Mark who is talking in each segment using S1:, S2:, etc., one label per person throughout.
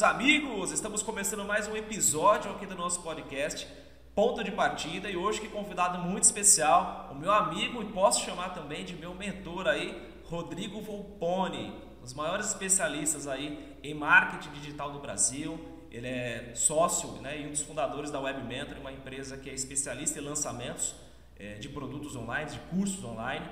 S1: meus amigos? Estamos começando mais um episódio aqui do nosso podcast Ponto de Partida e hoje que convidado muito especial, o meu amigo e posso chamar também de meu mentor aí, Rodrigo Volpone, um dos maiores especialistas aí em marketing digital do Brasil. Ele é sócio né, e um dos fundadores da Web Mentor, uma empresa que é especialista em lançamentos é, de produtos online, de cursos online.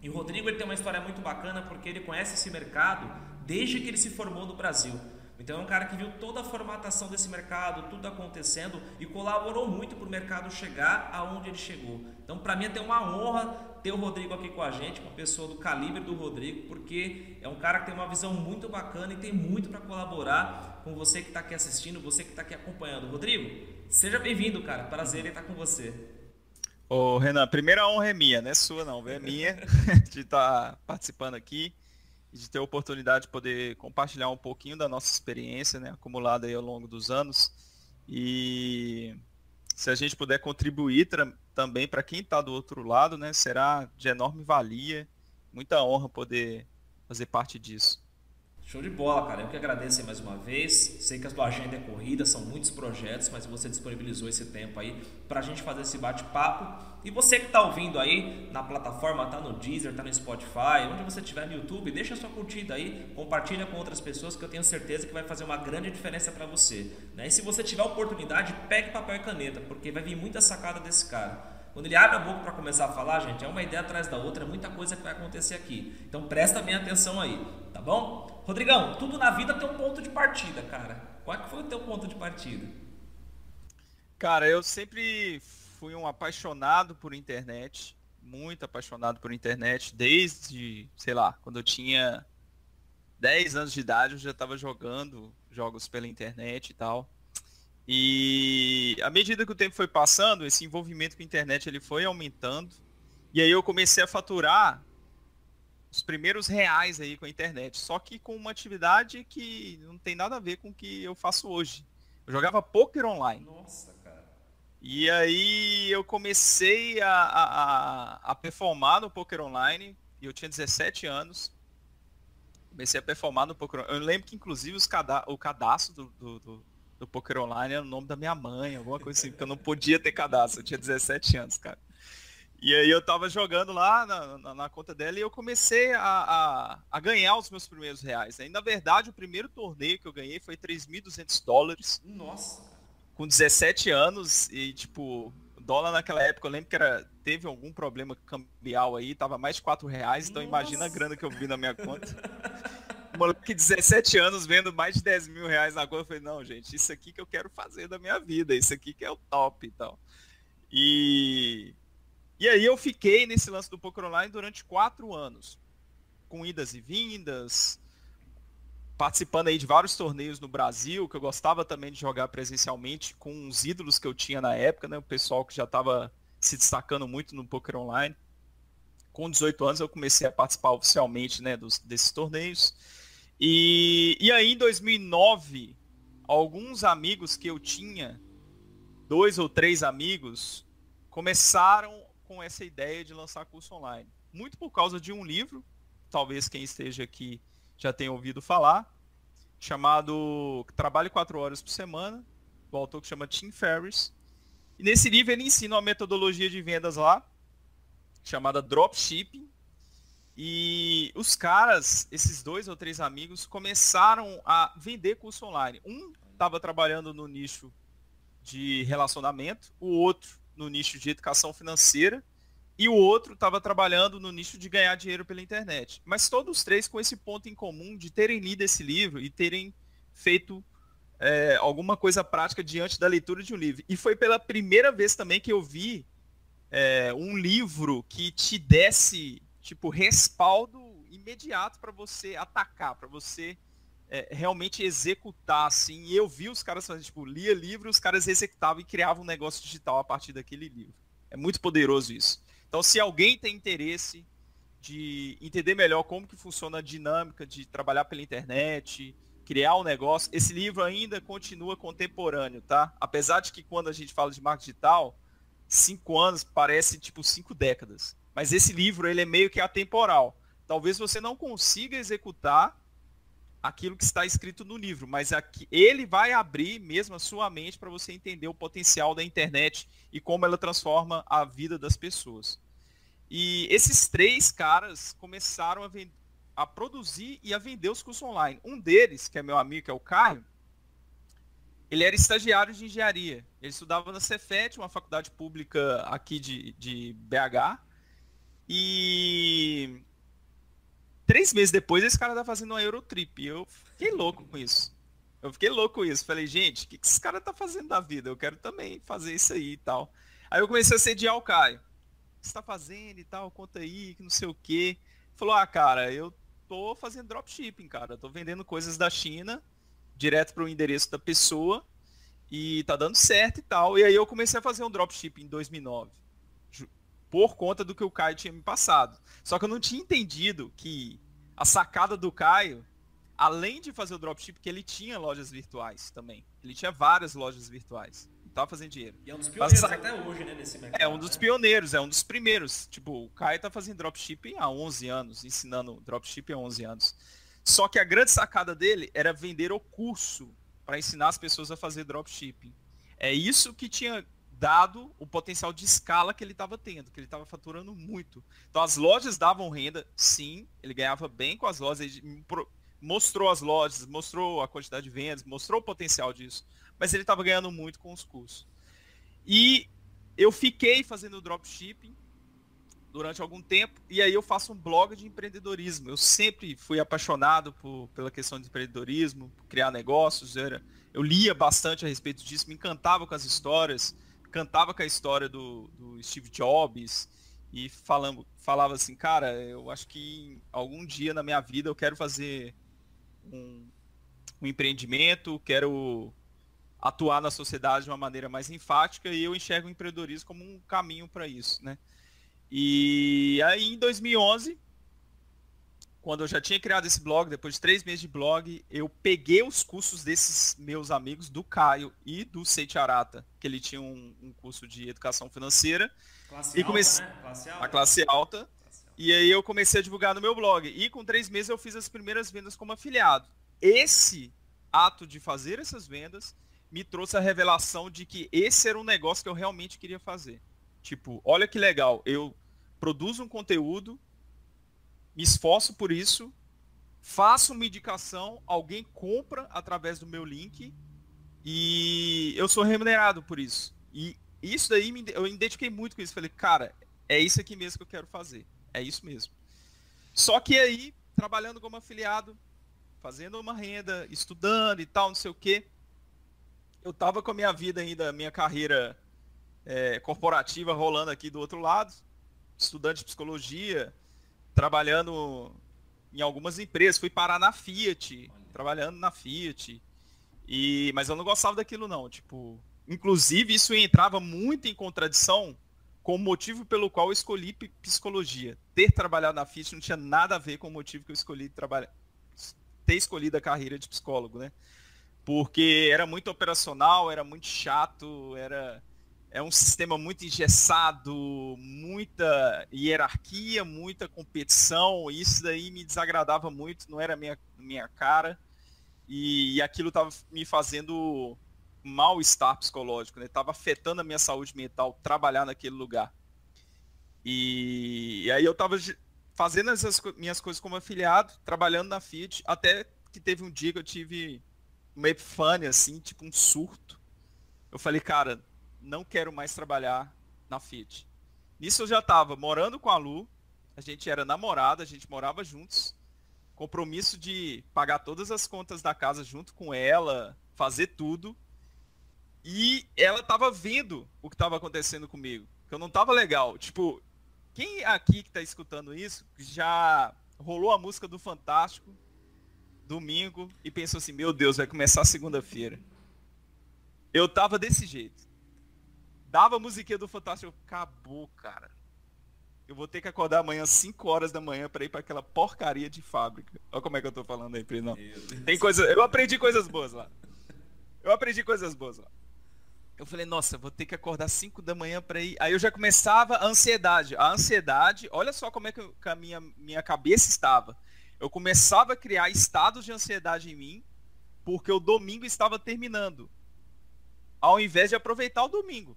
S1: E o Rodrigo ele tem uma história muito bacana porque ele conhece esse mercado desde que ele se formou no Brasil. Então é um cara que viu toda a formatação desse mercado, tudo acontecendo e colaborou muito para o mercado chegar aonde ele chegou. Então para mim é uma honra ter o Rodrigo aqui com a gente, uma pessoa do calibre do Rodrigo, porque é um cara que tem uma visão muito bacana e tem muito para colaborar com você que está aqui assistindo, você que está aqui acompanhando. Rodrigo, seja bem-vindo, cara. Prazer em estar com você.
S2: Ô Renan, primeira honra é minha, não é sua não, é minha de estar tá participando aqui de ter a oportunidade de poder compartilhar um pouquinho da nossa experiência, né, acumulada aí ao longo dos anos. E se a gente puder contribuir também para quem está do outro lado, né, será de enorme valia, muita honra poder fazer parte disso.
S1: Show de bola, cara. Eu que agradeço mais uma vez. Sei que a sua agenda é corrida, são muitos projetos, mas você disponibilizou esse tempo aí para a gente fazer esse bate-papo. E você que está ouvindo aí na plataforma, tá no Deezer, tá no Spotify, onde você estiver no YouTube, deixa sua curtida aí, compartilha com outras pessoas que eu tenho certeza que vai fazer uma grande diferença para você. Né? E se você tiver oportunidade, pegue papel e caneta, porque vai vir muita sacada desse cara. Quando ele abre a boca para começar a falar, gente, é uma ideia atrás da outra, é muita coisa que vai acontecer aqui. Então presta bem atenção aí, tá bom? Rodrigão, tudo na vida tem um ponto de partida, cara. Qual é que foi o teu ponto de partida?
S2: Cara, eu sempre fui um apaixonado por internet, muito apaixonado por internet, desde, sei lá, quando eu tinha 10 anos de idade, eu já estava jogando jogos pela internet e tal. E à medida que o tempo foi passando, esse envolvimento com a internet ele foi aumentando. E aí eu comecei a faturar os primeiros reais aí com a internet. Só que com uma atividade que não tem nada a ver com o que eu faço hoje. Eu jogava poker online.
S1: Nossa, cara.
S2: E aí eu comecei a, a, a performar no poker online. E eu tinha 17 anos. Comecei a performar no poker online. Eu lembro que inclusive os cada, o cadastro do, do, do, do poker online era o nome da minha mãe, alguma coisa assim, porque eu não podia ter cadastro. Eu tinha 17 anos, cara. E aí eu tava jogando lá na, na, na conta dela e eu comecei a, a, a, ganhar os meus primeiros reais. Aí, na verdade, o primeiro torneio que eu ganhei foi 3.200 dólares.
S1: Nossa!
S2: Com 17 anos e, tipo, dólar naquela época, eu lembro que era, teve algum problema cambial aí, tava mais de 4 reais, então Nossa. imagina a grana que eu vi na minha conta. moleque 17 anos vendo mais de 10 mil reais na conta, eu falei, não, gente, isso aqui que eu quero fazer da minha vida, isso aqui que é o top e tal. E e aí eu fiquei nesse lance do poker online durante quatro anos, com idas e vindas, participando aí de vários torneios no Brasil, que eu gostava também de jogar presencialmente com os ídolos que eu tinha na época, né? O pessoal que já estava se destacando muito no poker online. Com 18 anos eu comecei a participar oficialmente, né, dos, desses torneios. E, e aí em 2009, alguns amigos que eu tinha, dois ou três amigos, começaram com essa ideia de lançar curso online? Muito por causa de um livro, talvez quem esteja aqui já tenha ouvido falar, chamado Trabalhe 4 Horas por Semana, do autor que chama Tim Ferriss. E nesse livro ele ensina uma metodologia de vendas lá, chamada Dropshipping. E os caras, esses dois ou três amigos, começaram a vender curso online. Um estava trabalhando no nicho de relacionamento, o outro no nicho de educação financeira e o outro estava trabalhando no nicho de ganhar dinheiro pela internet. Mas todos os três com esse ponto em comum de terem lido esse livro e terem feito é, alguma coisa prática diante da leitura de um livro. E foi pela primeira vez também que eu vi é, um livro que te desse tipo respaldo imediato para você atacar, para você é, realmente executar, assim. E eu vi os caras fazendo, tipo, lia livro, os caras executavam e criavam um negócio digital a partir daquele livro. É muito poderoso isso. Então, se alguém tem interesse de entender melhor como que funciona a dinâmica de trabalhar pela internet, criar um negócio, esse livro ainda continua contemporâneo, tá? Apesar de que quando a gente fala de marketing digital, cinco anos parece tipo cinco décadas. Mas esse livro ele é meio que atemporal. Talvez você não consiga executar aquilo que está escrito no livro, mas aqui, ele vai abrir mesmo a sua mente para você entender o potencial da internet e como ela transforma a vida das pessoas. E esses três caras começaram a, a produzir e a vender os cursos online. Um deles, que é meu amigo, que é o Caio, ele era estagiário de engenharia. Ele estudava na Cefet, uma faculdade pública aqui de, de BH. E três meses depois esse cara tá fazendo uma Eurotrip. E eu fiquei louco com isso. Eu fiquei louco com isso. Falei, gente, o que, que esse cara tá fazendo da vida? Eu quero também fazer isso aí e tal. Aí eu comecei a sediar o Caio. O que você tá fazendo e tal? Conta aí, que não sei o quê. Falou, ah, cara, eu tô fazendo dropshipping, cara. Eu tô vendendo coisas da China direto para o endereço da pessoa e tá dando certo e tal. E aí eu comecei a fazer um dropship em 2009, por conta do que o Caio tinha me passado. Só que eu não tinha entendido que a sacada do Caio, além de fazer o dropship, que ele tinha lojas virtuais também. Ele tinha várias lojas virtuais. Tava fazendo dinheiro.
S1: E é um dos pioneiros Mas, até hoje, né, nesse mercado.
S2: É um dos né? pioneiros, é um dos primeiros. Tipo, o Caio tá fazendo dropshipping há 11 anos, ensinando dropshipping há 11 anos. Só que a grande sacada dele era vender o curso para ensinar as pessoas a fazer dropshipping. É isso que tinha dado o potencial de escala que ele estava tendo, que ele estava faturando muito. Então as lojas davam renda, sim, ele ganhava bem com as lojas, mostrou as lojas, mostrou a quantidade de vendas, mostrou o potencial disso, mas ele estava ganhando muito com os cursos. E eu fiquei fazendo dropshipping durante algum tempo e aí eu faço um blog de empreendedorismo. Eu sempre fui apaixonado por, pela questão de empreendedorismo, criar negócios. Era, eu lia bastante a respeito disso, me encantava com as histórias, cantava com a história do, do Steve Jobs e falando, falava assim, cara, eu acho que algum dia na minha vida eu quero fazer um, um empreendimento, quero atuar na sociedade de uma maneira mais enfática e eu enxergo o empreendedorismo como um caminho para isso, né? E aí em 2011, quando eu já tinha criado esse blog, depois de três meses de blog, eu peguei os cursos desses meus amigos, do Caio e do Seiti Arata, que ele tinha um, um curso de educação financeira.
S1: Classe e comecei né? classe
S2: alta. a classe alta. E aí eu comecei a divulgar no meu blog. E com três meses eu fiz as primeiras vendas como afiliado. Esse ato de fazer essas vendas me trouxe a revelação de que esse era um negócio que eu realmente queria fazer. Tipo, olha que legal, eu produzo um conteúdo, me esforço por isso, faço uma indicação, alguém compra através do meu link e eu sou remunerado por isso. E isso daí eu me identifiquei muito com isso. Falei, cara, é isso aqui mesmo que eu quero fazer. É isso mesmo. Só que aí, trabalhando como afiliado, fazendo uma renda, estudando e tal, não sei o quê, eu tava com a minha vida ainda, minha carreira é, corporativa rolando aqui do outro lado, estudante de psicologia, trabalhando em algumas empresas, fui parar na Fiat, trabalhando na Fiat. E mas eu não gostava daquilo não, tipo, inclusive isso entrava muito em contradição com o motivo pelo qual eu escolhi psicologia. Ter trabalhado na Fiat não tinha nada a ver com o motivo que eu escolhi trabalhar ter escolhido a carreira de psicólogo, né? Porque era muito operacional, era muito chato, era é um sistema muito engessado, muita hierarquia, muita competição. Isso daí me desagradava muito, não era minha minha cara. E, e aquilo estava me fazendo mal-estar psicológico, né? Tava afetando a minha saúde mental trabalhar naquele lugar. E, e aí eu estava fazendo essas minhas coisas como afiliado, trabalhando na Fiat, até que teve um dia que eu tive uma epifânia, assim, tipo um surto. Eu falei, cara, não quero mais trabalhar na Fiat. Nisso eu já estava morando com a Lu, a gente era namorada, a gente morava juntos, compromisso de pagar todas as contas da casa junto com ela, fazer tudo. E ela estava vendo o que estava acontecendo comigo, que eu não estava legal. Tipo, quem aqui que está escutando isso já rolou a música do Fantástico domingo e pensou assim: "Meu Deus, vai começar segunda-feira". Eu tava desse jeito dava a musiquinha do Fantástico, acabou, cara. Eu vou ter que acordar amanhã 5 horas da manhã para ir para aquela porcaria de fábrica. Olha como é que eu tô falando aí, Pri, não. Tem coisa, eu aprendi coisas boas lá. Eu aprendi coisas boas lá. Eu falei, nossa, vou ter que acordar 5 da manhã para ir. Aí eu já começava a ansiedade. A ansiedade, olha só como é que a minha, minha cabeça estava. eu começava a criar estados de ansiedade em mim, porque o domingo estava terminando. Ao invés de aproveitar o domingo.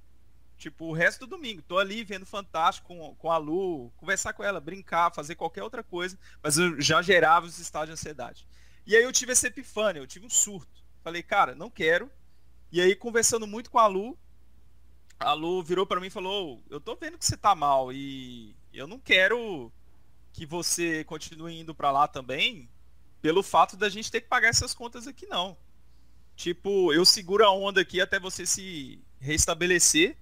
S2: Tipo, o resto do domingo. Tô ali vendo Fantástico com, com a Lu, conversar com ela, brincar, fazer qualquer outra coisa, mas eu já gerava os estados de ansiedade. E aí eu tive essa epifânia, eu tive um surto. Falei, cara, não quero. E aí, conversando muito com a Lu, a Lu virou para mim e falou: Eu tô vendo que você tá mal e eu não quero que você continue indo para lá também pelo fato da gente ter que pagar essas contas aqui, não. Tipo, eu seguro a onda aqui até você se restabelecer.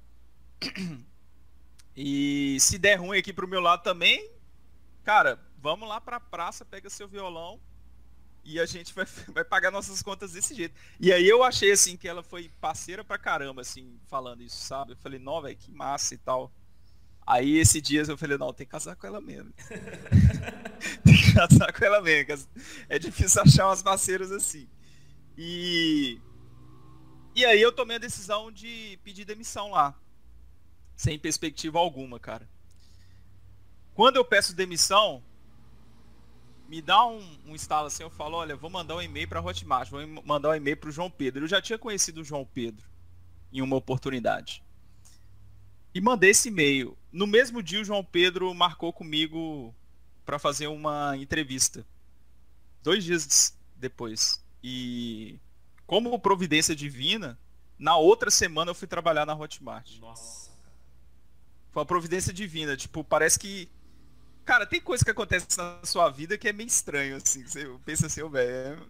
S2: E se der ruim aqui pro meu lado também, cara, vamos lá pra praça, pega seu violão e a gente vai, vai pagar nossas contas desse jeito. E aí eu achei assim que ela foi parceira pra caramba, assim, falando isso, sabe? Eu falei, não, velho, que massa e tal. Aí esse dias eu falei, não, tem que casar com ela mesmo. tem que casar com ela mesmo. É difícil achar umas parceiras assim. E. E aí eu tomei a decisão de pedir demissão lá. Sem perspectiva alguma, cara. Quando eu peço demissão, me dá um, um assim, eu falo, olha, vou mandar um e-mail para Hotmart, vou mandar um e-mail para o João Pedro. Eu já tinha conhecido o João Pedro em uma oportunidade. E mandei esse e-mail. No mesmo dia, o João Pedro marcou comigo para fazer uma entrevista. Dois dias depois. E como providência divina, na outra semana eu fui trabalhar na Hotmart.
S1: Nossa.
S2: Foi uma providência divina. Tipo, parece que Cara, tem coisa que acontece na sua vida que é meio estranho, assim. Você pensa assim, velho,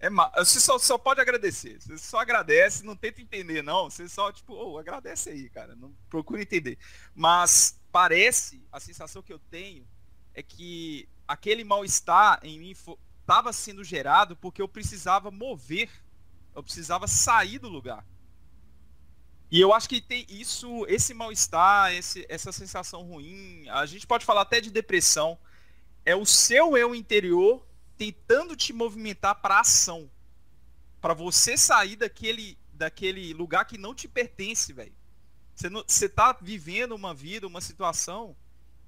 S2: é, é mal. Você só, só pode agradecer. Você só agradece, não tenta entender, não. Você só, tipo, oh, agradece aí, cara. Não procura entender. Mas parece, a sensação que eu tenho é que aquele mal-estar em mim estava sendo gerado porque eu precisava mover, eu precisava sair do lugar. E eu acho que tem isso, esse mal-estar, essa sensação ruim, a gente pode falar até de depressão, é o seu eu interior tentando te movimentar para ação. Para você sair daquele, daquele lugar que não te pertence, velho. Você, você tá vivendo uma vida, uma situação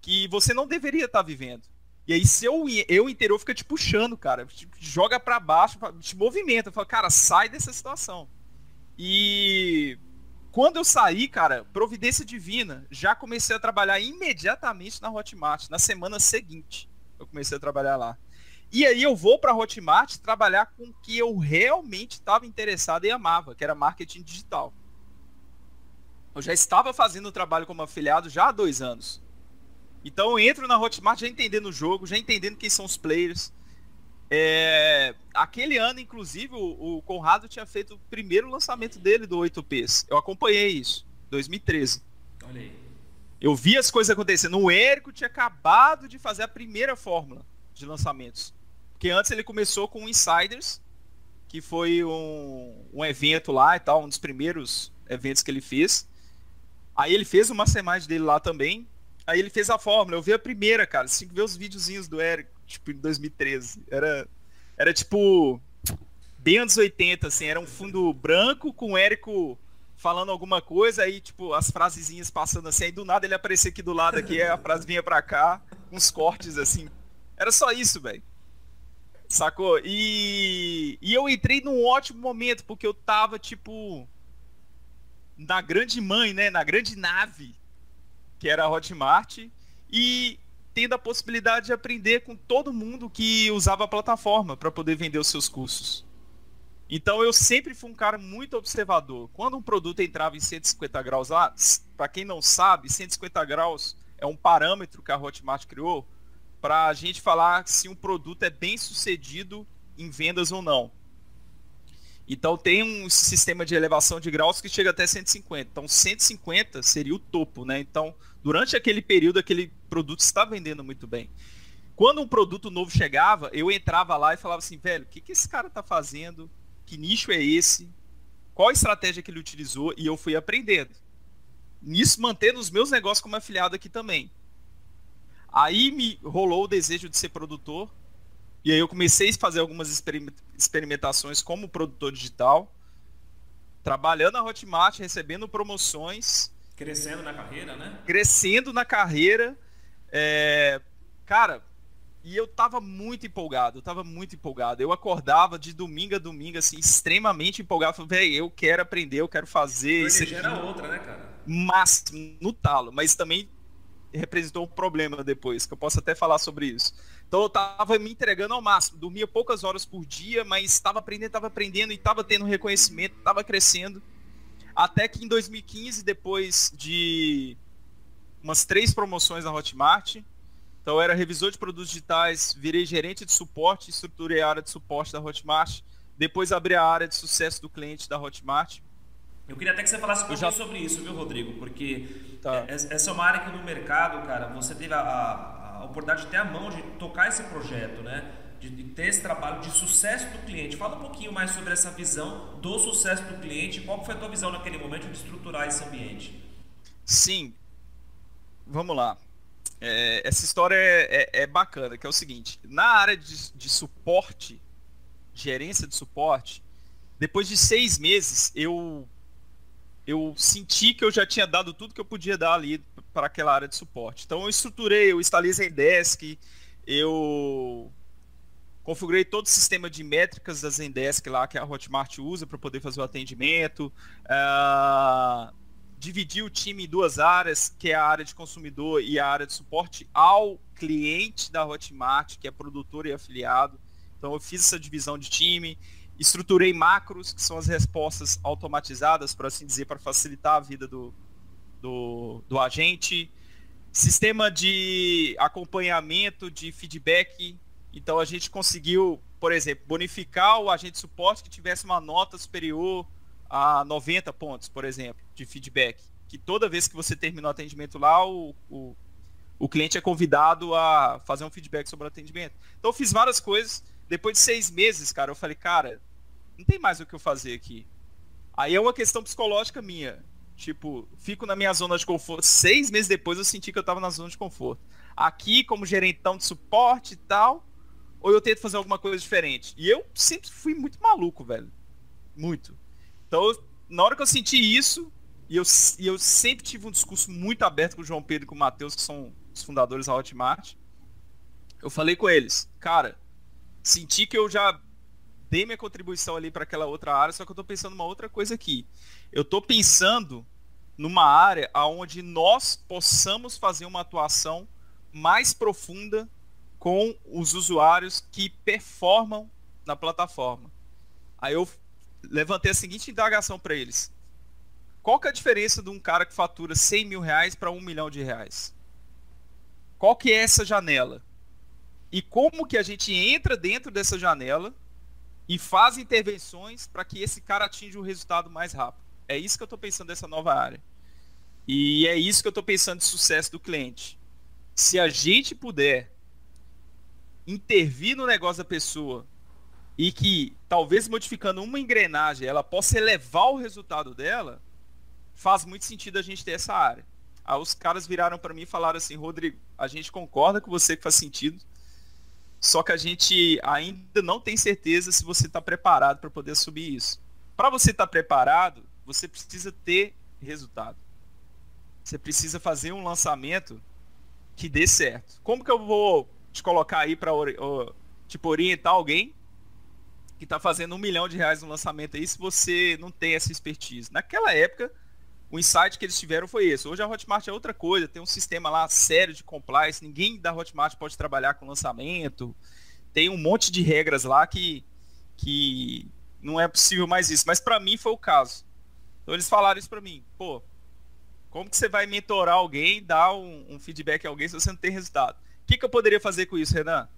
S2: que você não deveria estar tá vivendo. E aí seu eu interior fica te puxando, cara. Te joga para baixo, te movimenta. Fala, cara, sai dessa situação. E quando eu saí, cara, providência divina, já comecei a trabalhar imediatamente na Hotmart, na semana seguinte. Eu comecei a trabalhar lá. E aí eu vou para a Hotmart trabalhar com o que eu realmente estava interessado e amava, que era marketing digital. Eu já estava fazendo o trabalho como afiliado já há dois anos. Então eu entro na Hotmart já entendendo o jogo, já entendendo quem são os players, é, aquele ano, inclusive, o, o, Conrado tinha feito o primeiro lançamento dele do 8Ps. Eu acompanhei isso, 2013. Olha aí. Eu vi as coisas acontecendo. O Érico tinha acabado de fazer a primeira fórmula de lançamentos. Porque antes ele começou com o Insiders, que foi um, um evento lá e tal, um dos primeiros eventos que ele fez. Aí ele fez uma semana dele lá também. Aí ele fez a fórmula. Eu vi a primeira, cara. Você tem que ver os videozinhos do Érico tipo, em 2013. Era, era tipo, bem anos 80, assim, era um fundo branco com o Érico falando alguma coisa, aí, tipo, as frasezinhas passando assim, aí do nada ele aparecia aqui do lado, aqui, a frase vinha pra cá, uns cortes, assim. Era só isso, velho. Sacou? E, e eu entrei num ótimo momento, porque eu tava, tipo, na grande mãe, né? Na grande nave, que era a Hotmart. E tendo a possibilidade de aprender com todo mundo que usava a plataforma para poder vender os seus cursos. Então eu sempre fui um cara muito observador. Quando um produto entrava em 150 graus lá, para quem não sabe, 150 graus é um parâmetro que a Hotmart criou para a gente falar se um produto é bem sucedido em vendas ou não. Então tem um sistema de elevação de graus que chega até 150. Então 150 seria o topo, né? Então durante aquele período aquele produto está vendendo muito bem. Quando um produto novo chegava, eu entrava lá e falava assim, velho, o que, que esse cara está fazendo? Que nicho é esse? Qual a estratégia que ele utilizou? E eu fui aprendendo. Nisso, mantendo os meus negócios como afiliado aqui também. Aí me rolou o desejo de ser produtor. E aí eu comecei a fazer algumas experimentações como produtor digital. Trabalhando na Hotmart, recebendo promoções.
S1: Crescendo na carreira, né?
S2: Crescendo na carreira. É, cara, E eu tava muito empolgado, eu tava muito empolgado. Eu acordava de domingo a domingo, assim, extremamente empolgado. Falei, velho, eu quero aprender, eu quero fazer.
S1: isso aqui. era outra, né, cara?
S2: Máximo, no talo. Mas também representou um problema depois, que eu posso até falar sobre isso. Então eu tava me entregando ao máximo, dormia poucas horas por dia, mas estava aprendendo, estava aprendendo e estava tendo reconhecimento, estava crescendo. Até que em 2015, depois de umas três promoções na Hotmart, então eu era revisor de produtos digitais, virei gerente de suporte, estruturei a área de suporte da Hotmart, depois abri a área de sucesso do cliente da Hotmart.
S1: Eu queria até que você falasse um pouquinho já... sobre isso, viu, Rodrigo? Porque tá. essa é uma área que no mercado, cara, você teve a, a, oportunidade de ter a mão de tocar esse projeto, né? De, de, ter esse trabalho de sucesso do cliente. Fala um pouquinho mais sobre essa visão do sucesso do cliente. Qual foi a tua visão naquele momento de estruturar esse ambiente?
S2: Sim. Vamos lá. É, essa história é, é, é, bacana, que é o seguinte: na área de, de, suporte, gerência de suporte, depois de seis meses, eu eu senti que eu já tinha dado tudo que eu podia dar ali para aquela área de suporte. Então eu estruturei, eu instalei Zendesk, eu configurei todo o sistema de métricas da Zendesk lá que a Hotmart usa para poder fazer o atendimento. Uh, dividir o time em duas áreas, que é a área de consumidor e a área de suporte ao cliente da Hotmart, que é produtor e afiliado. Então eu fiz essa divisão de time, estruturei macros, que são as respostas automatizadas, por assim dizer, para facilitar a vida do, do, do agente. Sistema de acompanhamento, de feedback. Então a gente conseguiu, por exemplo, bonificar o agente de suporte que tivesse uma nota superior a 90 pontos, por exemplo, de feedback. Que toda vez que você termina o atendimento lá, o, o, o cliente é convidado a fazer um feedback sobre o atendimento. Então eu fiz várias coisas. Depois de seis meses, cara, eu falei, cara, não tem mais o que eu fazer aqui. Aí é uma questão psicológica minha. Tipo, fico na minha zona de conforto. Seis meses depois eu senti que eu tava na zona de conforto. Aqui, como gerentão de suporte e tal, ou eu tento fazer alguma coisa diferente. E eu sempre fui muito maluco, velho. Muito. Então, na hora que eu senti isso, e eu, e eu sempre tive um discurso muito aberto com o João Pedro e com o Matheus, que são os fundadores da Hotmart, eu falei com eles, cara, senti que eu já dei minha contribuição ali para aquela outra área, só que eu estou pensando uma outra coisa aqui. Eu estou pensando numa área onde nós possamos fazer uma atuação mais profunda com os usuários que performam na plataforma. Aí eu levantei a seguinte indagação para eles. Qual que é a diferença de um cara que fatura 100 mil reais para um milhão de reais? Qual que é essa janela? E como que a gente entra dentro dessa janela e faz intervenções para que esse cara atinja o um resultado mais rápido? É isso que eu estou pensando dessa nova área. E é isso que eu estou pensando de sucesso do cliente. Se a gente puder intervir no negócio da pessoa e que talvez modificando uma engrenagem ela possa elevar o resultado dela, faz muito sentido a gente ter essa área. Aí os caras viraram para mim e falaram assim, Rodrigo, a gente concorda com você que faz sentido, só que a gente ainda não tem certeza se você está preparado para poder subir isso. Para você estar tá preparado, você precisa ter resultado. Você precisa fazer um lançamento que dê certo. Como que eu vou te colocar aí para tipo, orientar alguém que está fazendo um milhão de reais no lançamento aí se você não tem essa expertise. Naquela época, o insight que eles tiveram foi esse. Hoje a Hotmart é outra coisa, tem um sistema lá sério de compliance, ninguém da Hotmart pode trabalhar com lançamento, tem um monte de regras lá que, que não é possível mais isso. Mas para mim foi o caso. Então eles falaram isso para mim, pô, como que você vai mentorar alguém, dar um, um, feedback a alguém se você não tem resultado? Que, que eu poderia fazer com isso, Renan?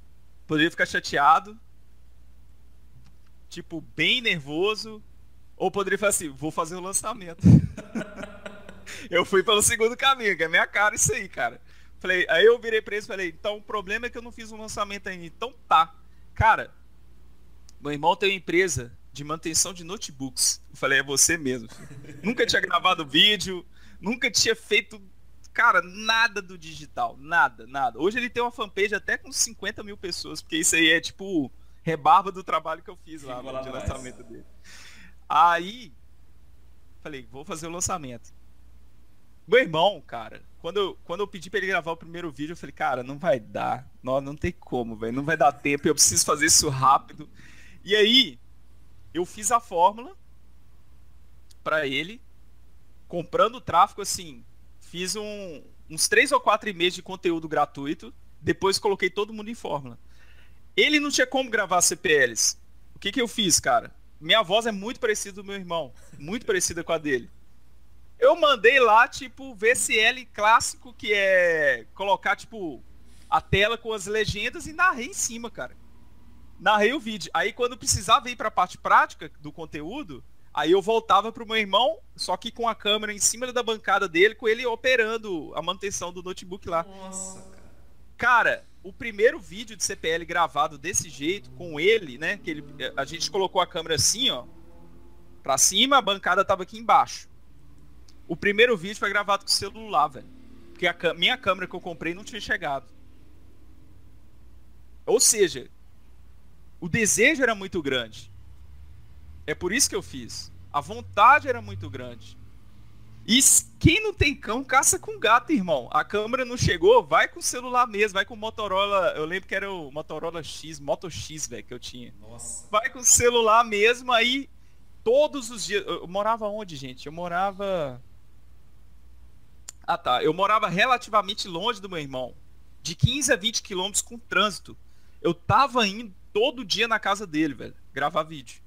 S2: Poderia ficar chateado, tipo, bem nervoso, ou poderia falar assim, vou fazer o lançamento. eu fui pelo segundo caminho, que é minha cara isso aí, cara. Falei, aí eu virei pra e falei, então o problema é que eu não fiz um lançamento ainda. Então tá. Cara, meu irmão tem uma empresa de manutenção de notebooks. Eu falei, é você mesmo. Nunca tinha gravado vídeo, nunca tinha feito, cara, nada do digital. Nada, nada. Hoje ele tem uma fanpage até com 50 mil pessoas, porque isso aí é tipo rebarba do trabalho que eu fiz lá, no lançamento dele. Aí, falei, vou fazer o lançamento. Meu irmão, cara, quando eu, quando eu pedi pra ele gravar o primeiro vídeo, eu falei, cara, não vai dar. Não, não tem como, velho. Não vai dar tempo, eu preciso fazer isso rápido. E aí, eu fiz a fórmula para ele, comprando o tráfego, assim, fiz um, uns três ou quatro meses de conteúdo gratuito, depois coloquei todo mundo em fórmula. Ele não tinha como gravar CPLs. O que, que eu fiz, cara? Minha voz é muito parecida do meu irmão, muito parecida com a dele. Eu mandei lá, tipo, VCL clássico, que é colocar, tipo, a tela com as legendas e narrei em cima, cara. Narrei o vídeo. Aí quando precisava ir para a parte prática do conteúdo, aí eu voltava pro meu irmão, só que com a câmera em cima da bancada dele, com ele operando a manutenção do notebook lá. Nossa, cara. Cara, o primeiro vídeo de CPL gravado desse jeito, com ele, né? Que ele, a gente colocou a câmera assim, ó. Pra cima, a bancada tava aqui embaixo. O primeiro vídeo foi gravado com celular, velho. Porque a minha câmera que eu comprei não tinha chegado. Ou seja, o desejo era muito grande. É por isso que eu fiz. A vontade era muito grande. E quem não tem cão, caça com gato, irmão. A câmera não chegou, vai com o celular mesmo, vai com o Motorola. Eu lembro que era o Motorola X, Moto X, velho, que eu tinha. Nossa. Vai com o celular mesmo, aí todos os dias. Eu morava onde, gente? Eu morava. Ah tá. Eu morava relativamente longe do meu irmão. De 15 a 20 quilômetros com trânsito. Eu tava indo todo dia na casa dele, velho, gravar vídeo.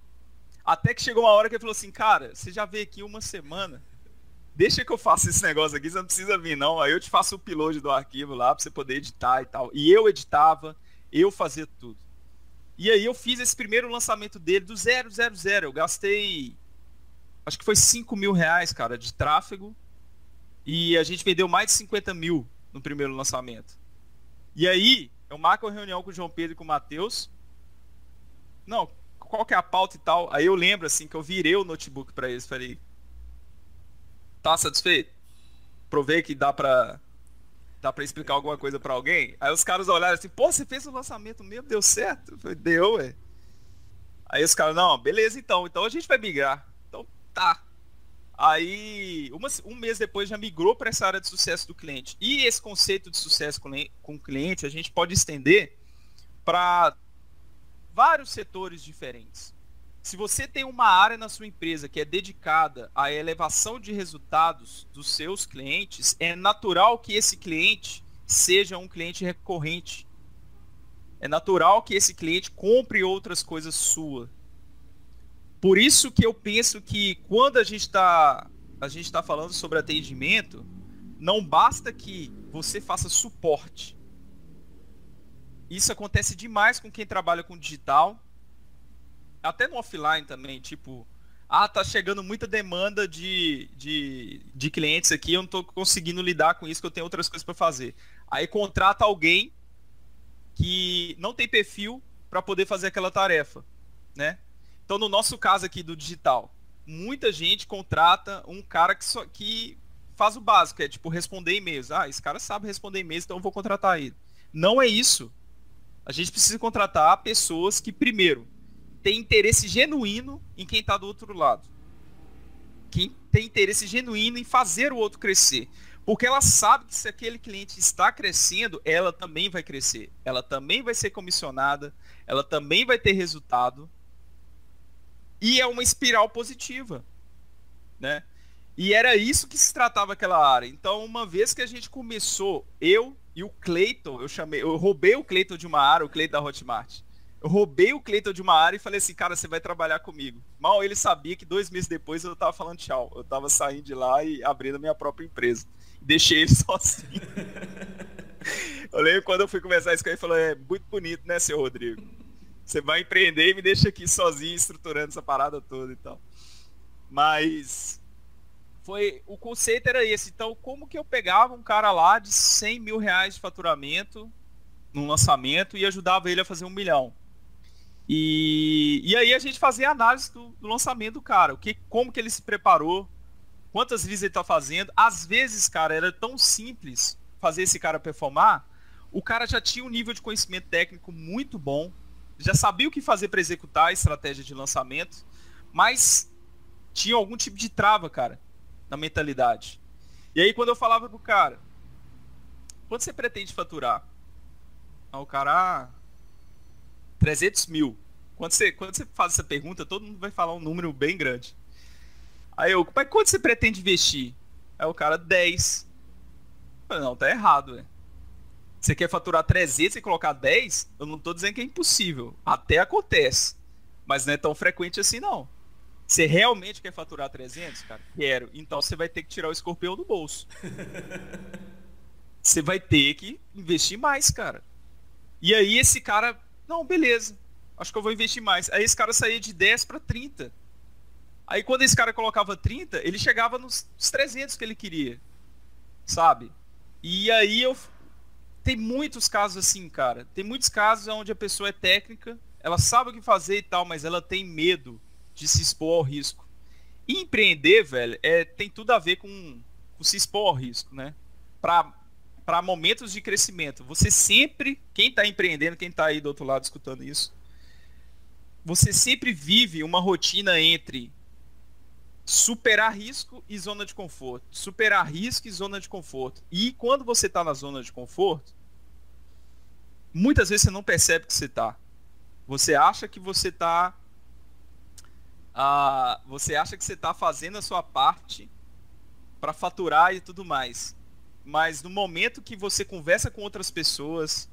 S2: Até que chegou uma hora que ele falou assim, cara, você já veio aqui uma semana. Deixa que eu faça esse negócio aqui, você não precisa vir, não. Aí eu te faço o upload do arquivo lá pra você poder editar e tal. E eu editava, eu fazia tudo. E aí eu fiz esse primeiro lançamento dele do 000. Eu gastei. Acho que foi 5 mil reais, cara, de tráfego. E a gente vendeu mais de 50 mil no primeiro lançamento. E aí, eu marco uma reunião com o João Pedro e com o Matheus. Não, qual que é a pauta e tal? Aí eu lembro, assim, que eu virei o notebook para eles. Falei, tá satisfeito? Provei que dá pra, dá pra explicar alguma coisa para alguém? Aí os caras olharam assim, pô, você fez o lançamento mesmo? Deu certo? Eu falei, deu, ué. Aí os caras, não, beleza então, então a gente vai migrar. Então tá. Aí, uma, um mês depois já migrou para essa área de sucesso do cliente. E esse conceito de sucesso com, com o cliente a gente pode estender para vários setores diferentes. Se você tem uma área na sua empresa que é dedicada à elevação de resultados dos seus clientes, é natural que esse cliente seja um cliente recorrente. É natural que esse cliente compre outras coisas sua. Por isso que eu penso que quando a gente está a gente está falando sobre atendimento, não basta que você faça suporte. Isso acontece demais com quem trabalha com digital, até no offline também, tipo, ah, tá chegando muita demanda de, de, de clientes aqui, eu não tô conseguindo lidar com isso, que eu tenho outras coisas para fazer. Aí contrata alguém que não tem perfil para poder fazer aquela tarefa, né? Então, no nosso caso aqui do digital, muita gente contrata um cara que, só, que faz o básico, é tipo responder e-mails. Ah, esse cara sabe responder e-mails, então eu vou contratar ele. Não é isso. A gente precisa contratar pessoas que, primeiro, têm interesse genuíno em quem está do outro lado. Quem tem interesse genuíno em fazer o outro crescer. Porque ela sabe que se aquele cliente está crescendo, ela também vai crescer. Ela também vai ser comissionada, ela também vai ter resultado. E é uma espiral positiva, né? E era isso que se tratava aquela área. Então, uma vez que a gente começou, eu e o Cleiton, eu chamei, eu roubei o Cleiton de uma área, o Cleiton da Hotmart. Eu roubei o Cleiton de uma área e falei assim, cara, você vai trabalhar comigo. Mal ele sabia que dois meses depois eu tava falando tchau. Eu tava saindo de lá e abrindo a minha própria empresa. Deixei ele sozinho. eu lembro quando eu fui conversar isso com ele, ele falou, é muito bonito, né, seu Rodrigo? Você vai empreender e me deixa aqui sozinho estruturando essa parada toda e tal. Mas foi o conceito era esse. Então, como que eu pegava um cara lá de 100 mil reais de faturamento no lançamento e ajudava ele a fazer um milhão? E, e aí a gente fazia análise do, do lançamento do cara, o que, como que ele se preparou, quantas vezes ele está fazendo. Às vezes, cara, era tão simples fazer esse cara performar. O cara já tinha um nível de conhecimento técnico muito bom, já sabia o que fazer para executar a estratégia de lançamento, mas tinha algum tipo de trava, cara na mentalidade. E aí quando eu falava pro cara, quanto você pretende faturar? Aí o cara, ah, 300 mil. Quando você, quando você faz essa pergunta, todo mundo vai falar um número bem grande. Aí eu, mas quanto você pretende investir? Aí o cara, 10. falei, não, tá errado, velho. Você quer faturar 300 e colocar 10? Eu não tô dizendo que é impossível. Até acontece. Mas não é tão frequente assim, não. Você realmente quer faturar 300, cara? Quero. Então você vai ter que tirar o escorpião do bolso. você vai ter que investir mais, cara. E aí esse cara, não, beleza. Acho que eu vou investir mais. Aí esse cara saía de 10 para 30. Aí quando esse cara colocava 30, ele chegava nos 300 que ele queria. Sabe? E aí eu tem muitos casos assim, cara. Tem muitos casos onde a pessoa é técnica, ela sabe o que fazer e tal, mas ela tem medo de se expor ao risco. E empreender, velho, é, tem tudo a ver com, com se expor ao risco, né? Para momentos de crescimento. Você sempre, quem está empreendendo, quem está aí do outro lado escutando isso, você sempre vive uma rotina entre superar risco e zona de conforto. Superar risco e zona de conforto. E quando você está na zona de conforto, muitas vezes você não percebe que você está. Você acha que você está. Ah, você acha que você está fazendo a sua parte para faturar e tudo mais. Mas no momento que você conversa com outras pessoas,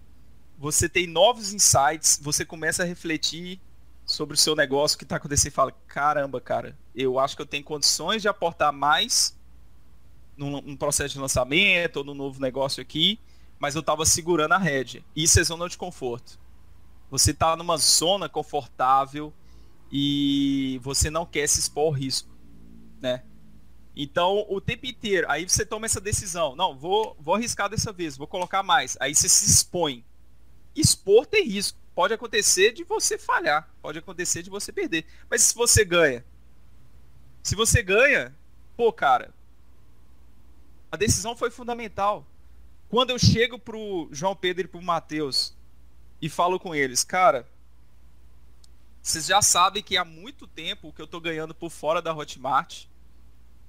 S2: você tem novos insights, você começa a refletir sobre o seu negócio que está acontecendo e fala: caramba, cara, eu acho que eu tenho condições de aportar mais num, num processo de lançamento ou no novo negócio aqui, mas eu estava segurando a rédea. Isso é zona de conforto. Você está numa zona confortável e você não quer se expor ao risco, né? Então, o tempo inteiro, aí você toma essa decisão. Não, vou, vou arriscar dessa vez, vou colocar mais. Aí você se expõe. Expor tem risco pode acontecer de você falhar, pode acontecer de você perder. Mas se você ganha, se você ganha, pô, cara, a decisão foi fundamental. Quando eu chego pro João Pedro e pro Matheus e falo com eles, cara, vocês já sabem que há muito tempo o que eu tô ganhando por fora da Hotmart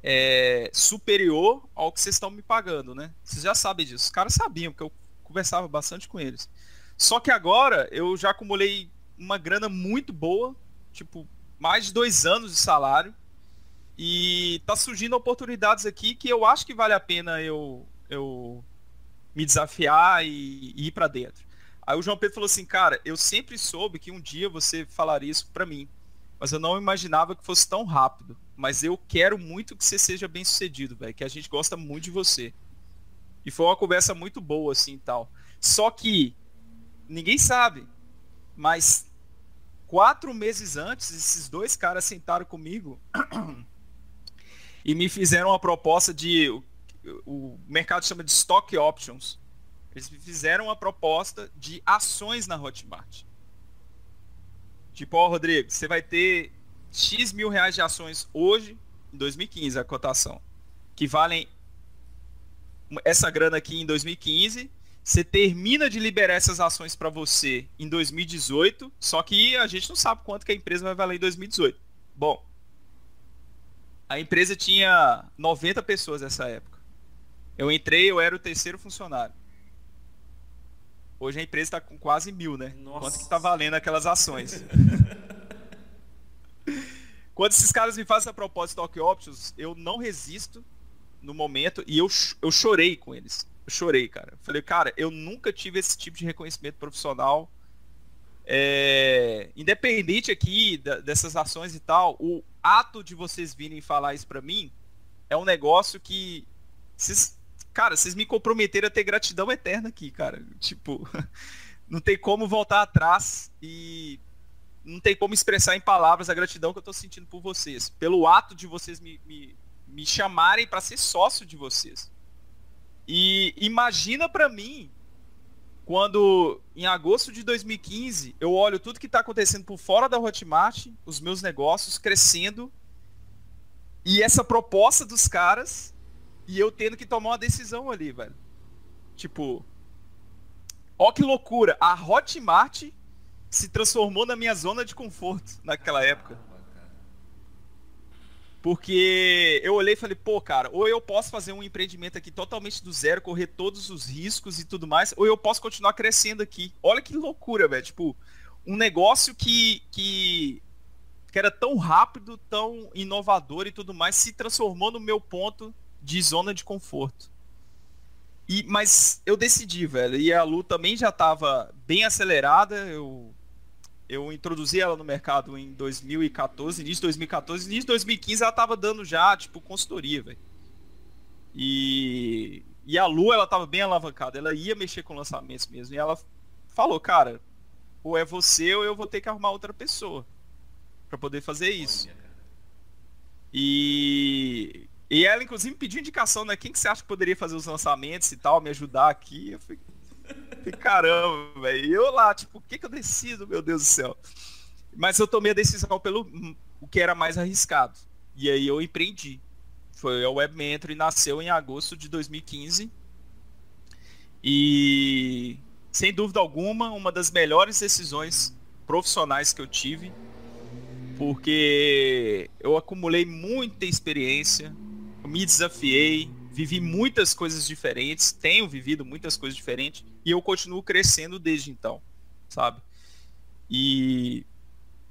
S2: é superior ao que vocês estão me pagando, né? Vocês já sabem disso. Os caras sabiam, porque eu conversava bastante com eles. Só que agora eu já acumulei uma grana muito boa, tipo, mais de dois anos de salário. E tá surgindo oportunidades aqui que eu acho que vale a pena eu, eu me desafiar e, e ir para dentro. Aí o João Pedro falou assim, cara, eu sempre soube que um dia você falaria isso para mim, mas eu não imaginava que fosse tão rápido. Mas eu quero muito que você seja bem sucedido, velho, que a gente gosta muito de você. E foi uma conversa muito boa, assim, tal. Só que ninguém sabe. Mas quatro meses antes, esses dois caras sentaram comigo e me fizeram uma proposta de. O, mercado chama de stock options. Eles fizeram uma proposta de ações na Hotmart. Tipo, ó, Rodrigo, você vai ter X mil reais de ações hoje, em 2015, a cotação. Que valem essa grana aqui em 2015 você termina de liberar essas ações para você em 2018, só que a gente não sabe quanto que a empresa vai valer em 2018. Bom, a empresa tinha 90 pessoas nessa época. Eu entrei, eu era o terceiro funcionário. Hoje a empresa está com quase mil, né? Nossa. Quanto que está valendo aquelas ações? Quando esses caras me fazem a proposta de stock options, eu não resisto no momento e eu, eu chorei com eles. Eu chorei, cara. Falei, cara, eu nunca tive esse tipo de reconhecimento profissional. É, independente aqui da, dessas ações e tal, o ato de vocês virem falar isso para mim é um negócio que. Cara, vocês me comprometeram a ter gratidão eterna aqui, cara. Tipo, não tem como voltar atrás e não tem como expressar em palavras a gratidão que eu tô sentindo por vocês. Pelo ato de vocês me, me, me chamarem para ser sócio de vocês. E imagina para mim quando em agosto de 2015 eu olho tudo que está acontecendo por fora da Hotmart, os meus negócios crescendo e essa proposta dos caras e eu tendo que tomar uma decisão ali, velho. Tipo, ó que loucura, a Hotmart se transformou na minha zona de conforto naquela época. Porque eu olhei e falei, pô, cara, ou eu posso fazer um empreendimento aqui totalmente do zero, correr todos os riscos e tudo mais, ou eu posso continuar crescendo aqui. Olha que loucura, velho. Tipo, um negócio que, que, que era tão rápido, tão inovador e tudo mais, se transformou no meu ponto de zona de conforto. E, mas eu decidi, velho. E a Lu também já estava bem acelerada. Eu eu introduzi ela no mercado em 2014, início de 2014, início de 2015 ela tava dando já, tipo, consultoria, velho. E, e a Lu, ela tava bem alavancada, ela ia mexer com lançamentos mesmo. E ela falou, cara, ou é você ou eu vou ter que arrumar outra pessoa para poder fazer isso. E, e ela, inclusive, pediu indicação, né? Quem que você acha que poderia fazer os lançamentos e tal, me ajudar aqui? Eu falei, Caramba, velho. E eu lá, tipo, o que, que eu decido, meu Deus do céu? Mas eu tomei a decisão pelo o que era mais arriscado. E aí eu empreendi. Foi a Web e nasceu em agosto de 2015. E sem dúvida alguma, uma das melhores decisões profissionais que eu tive, porque eu acumulei muita experiência, me desafiei, vivi muitas coisas diferentes, tenho vivido muitas coisas diferentes e eu continuo crescendo desde então, sabe? E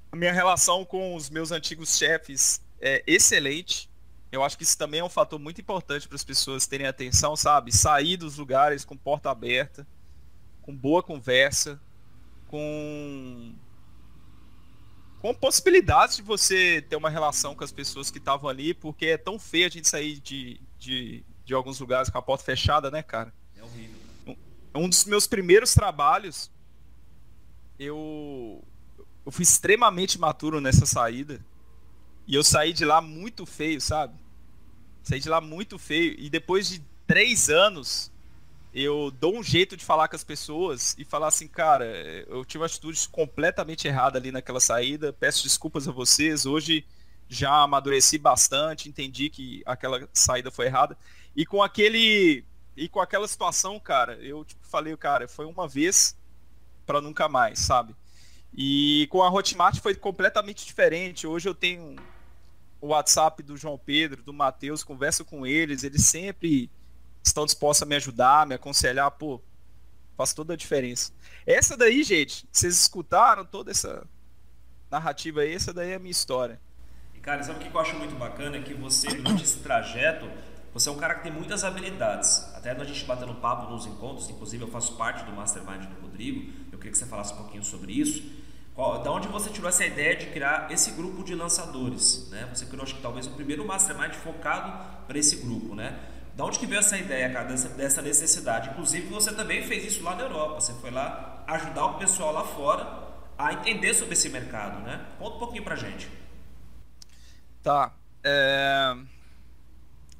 S2: a minha relação com os meus antigos chefes é excelente. Eu acho que isso também é um fator muito importante para as pessoas terem atenção, sabe? Sair dos lugares com porta aberta, com boa conversa, com com possibilidades de você ter uma relação com as pessoas que estavam ali, porque é tão feio a gente sair de, de, de alguns lugares com a porta fechada, né, cara? É horrível. Um, um dos meus primeiros trabalhos, eu, eu fui extremamente maturo nessa saída. E eu saí de lá muito feio, sabe? Saí de lá muito feio. E depois de três anos, eu dou um jeito de falar com as pessoas e falar assim, cara, eu tive uma atitude completamente errada ali naquela saída. Peço desculpas a vocês. Hoje já amadureci bastante, entendi que aquela saída foi errada. E com aquele e com aquela situação, cara, eu tipo, falei, cara, foi uma vez para nunca mais, sabe? E com a Hotmart foi completamente diferente. Hoje eu tenho o WhatsApp do João Pedro, do Matheus, converso com eles, eles sempre estão dispostos a me ajudar, me aconselhar, pô, faz toda a diferença. Essa daí, gente, vocês escutaram toda essa narrativa aí, essa daí é a minha história.
S1: E cara, sabe o que eu acho muito bacana? É que você, durante esse trajeto, você é um cara que tem muitas habilidades. Até a gente batendo papo nos encontros, inclusive eu faço parte do Mastermind do Rodrigo, eu queria que você falasse um pouquinho sobre isso. Qual, da onde você tirou essa ideia de criar esse grupo de lançadores? Né? Você criou, acho que talvez, o primeiro Mastermind focado para esse grupo, né? Da onde que veio essa ideia, cara, dessa, dessa necessidade? Inclusive, você também fez isso lá na Europa. Você foi lá ajudar o pessoal lá fora a entender sobre esse mercado, né? Conta um pouquinho pra gente.
S2: Tá. É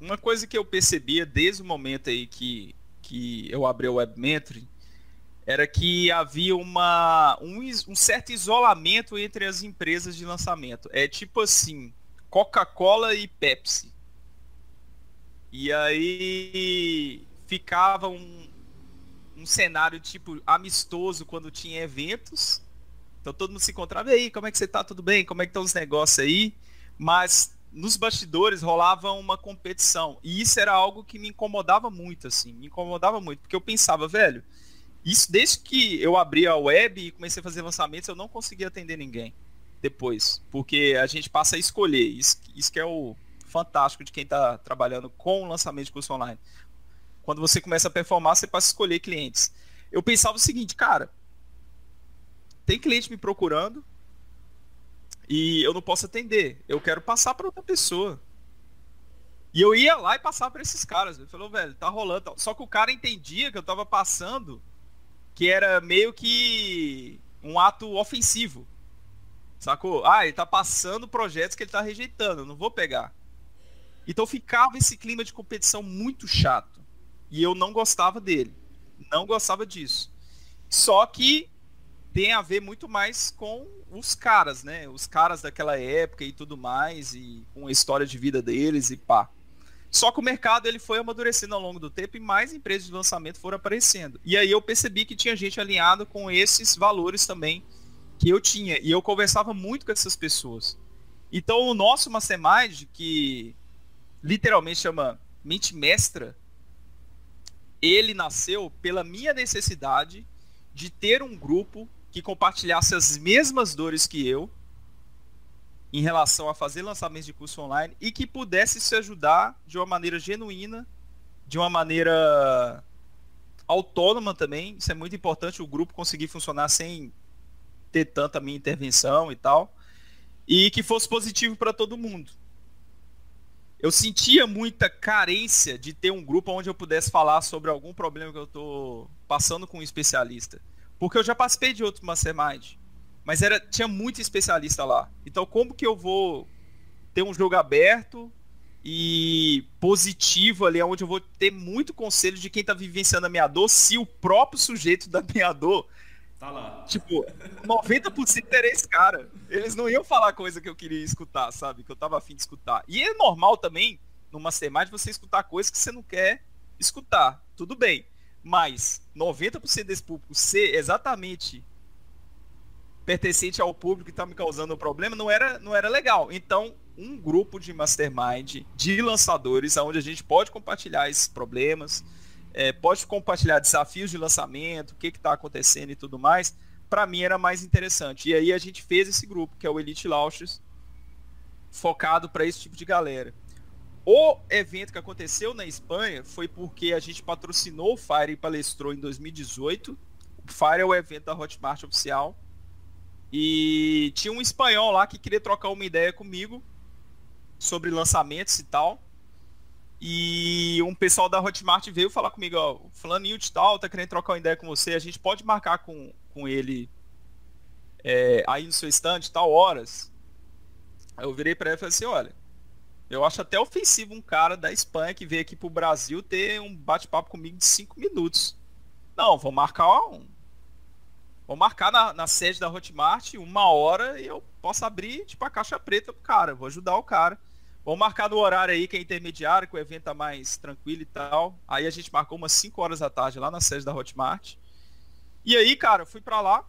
S2: uma coisa que eu percebia desde o momento aí que, que eu abri o WebMentry era que havia uma, um, um certo isolamento entre as empresas de lançamento. É tipo assim, Coca-Cola e Pepsi. E aí ficava um, um cenário tipo amistoso quando tinha eventos. Então todo mundo se encontrava, e aí, como é que você tá? Tudo bem? Como é que estão os negócios aí? Mas nos bastidores rolava uma competição. E isso era algo que me incomodava muito, assim. Me incomodava muito, porque eu pensava, velho, isso desde que eu abri a web e comecei a fazer lançamentos, eu não conseguia atender ninguém depois. Porque a gente passa a escolher. Isso, isso que é o fantástico de quem está trabalhando com lançamento de curso online. Quando você começa a performar, você passa a escolher clientes. Eu pensava o seguinte, cara, tem cliente me procurando, e eu não posso atender. Eu quero passar para outra pessoa. E eu ia lá e passar para esses caras. Ele falou, velho, tá rolando. Só que o cara entendia que eu tava passando que era meio que um ato ofensivo. Sacou? Ah, ele tá passando projetos que ele tá rejeitando. Não vou pegar. Então ficava esse clima de competição muito chato. E eu não gostava dele. Não gostava disso. Só que tem a ver muito mais com os caras, né? Os caras daquela época e tudo mais, e com a história de vida deles e pá. Só que o mercado ele foi amadurecendo ao longo do tempo e mais empresas de lançamento foram aparecendo. E aí eu percebi que tinha gente alinhada com esses valores também que eu tinha. E eu conversava muito com essas pessoas. Então o nosso Mastermind, que literalmente chama Mente Mestra, ele nasceu pela minha necessidade de ter um grupo que compartilhasse as mesmas dores que eu em relação a fazer lançamentos de curso online e que pudesse se ajudar de uma maneira genuína, de uma maneira autônoma também. Isso é muito importante o grupo conseguir funcionar sem ter tanta minha intervenção e tal. E que fosse positivo para todo mundo. Eu sentia muita carência de ter um grupo onde eu pudesse falar sobre algum problema que eu estou passando com um especialista. Porque eu já participei de outros mastermind mas era, tinha muito especialista lá. Então, como que eu vou ter um jogo aberto e positivo ali, onde eu vou ter muito conselho de quem está vivenciando a minha dor, se o próprio sujeito da minha dor.
S1: Tá lá.
S2: Tipo, 90% era esse cara. Eles não iam falar coisa que eu queria escutar, sabe? Que eu tava afim de escutar. E é normal também, no Mastermind, você escutar coisas que você não quer escutar. Tudo bem. Mas 90% desse público ser exatamente pertencente ao público que está me causando um problema, não era, não era legal. Então, um grupo de mastermind de lançadores, onde a gente pode compartilhar esses problemas, é, pode compartilhar desafios de lançamento, o que está acontecendo e tudo mais, para mim era mais interessante. E aí a gente fez esse grupo, que é o Elite Launches, focado para esse tipo de galera. O evento que aconteceu na Espanha foi porque a gente patrocinou o Fire e palestrou em 2018. O Fire é o evento da Hotmart oficial e tinha um espanhol lá que queria trocar uma ideia comigo sobre lançamentos e tal. E um pessoal da Hotmart veio falar comigo, ó, fulaninho de tal, tá querendo trocar uma ideia com você, a gente pode marcar com, com ele é, aí no seu stand, tal horas. Aí eu virei para ele e falei assim, olha, eu acho até ofensivo um cara da Espanha que veio aqui pro Brasil ter um bate-papo comigo de cinco minutos. Não, vou marcar um, Vou marcar na, na, sede da Hotmart uma hora e eu posso abrir tipo a caixa preta pro cara. Vou ajudar o cara. Vamos marcar no horário aí que é intermediário, que o evento tá mais tranquilo e tal. Aí a gente marcou umas 5 horas da tarde lá na sede da Hotmart. E aí, cara, eu fui para lá.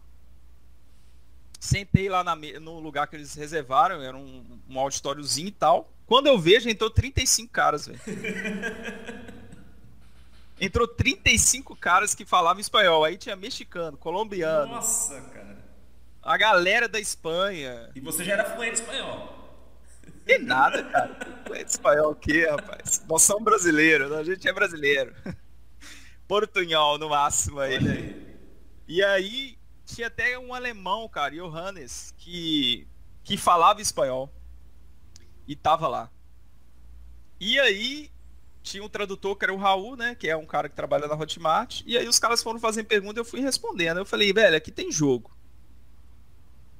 S2: Sentei lá na, no lugar que eles reservaram, era um, um auditóriozinho e tal. Quando eu vejo, entrou 35 caras, velho. entrou 35 caras que falavam espanhol. Aí tinha mexicano, colombiano.
S1: Nossa, cara.
S2: A galera da Espanha.
S1: E você já era fluente espanhol.
S2: E nada, cara. Fluente espanhol o quê, rapaz? Nós somos brasileiros, a gente é brasileiro. Portunhol no máximo aí. aí. E aí tinha até um alemão, cara, Johannes, que, que falava espanhol. E tava lá. E aí tinha um tradutor que era o Raul, né? Que é um cara que trabalha na Hotmart. E aí os caras foram fazendo pergunta e eu fui respondendo. Eu falei, velho, aqui tem jogo.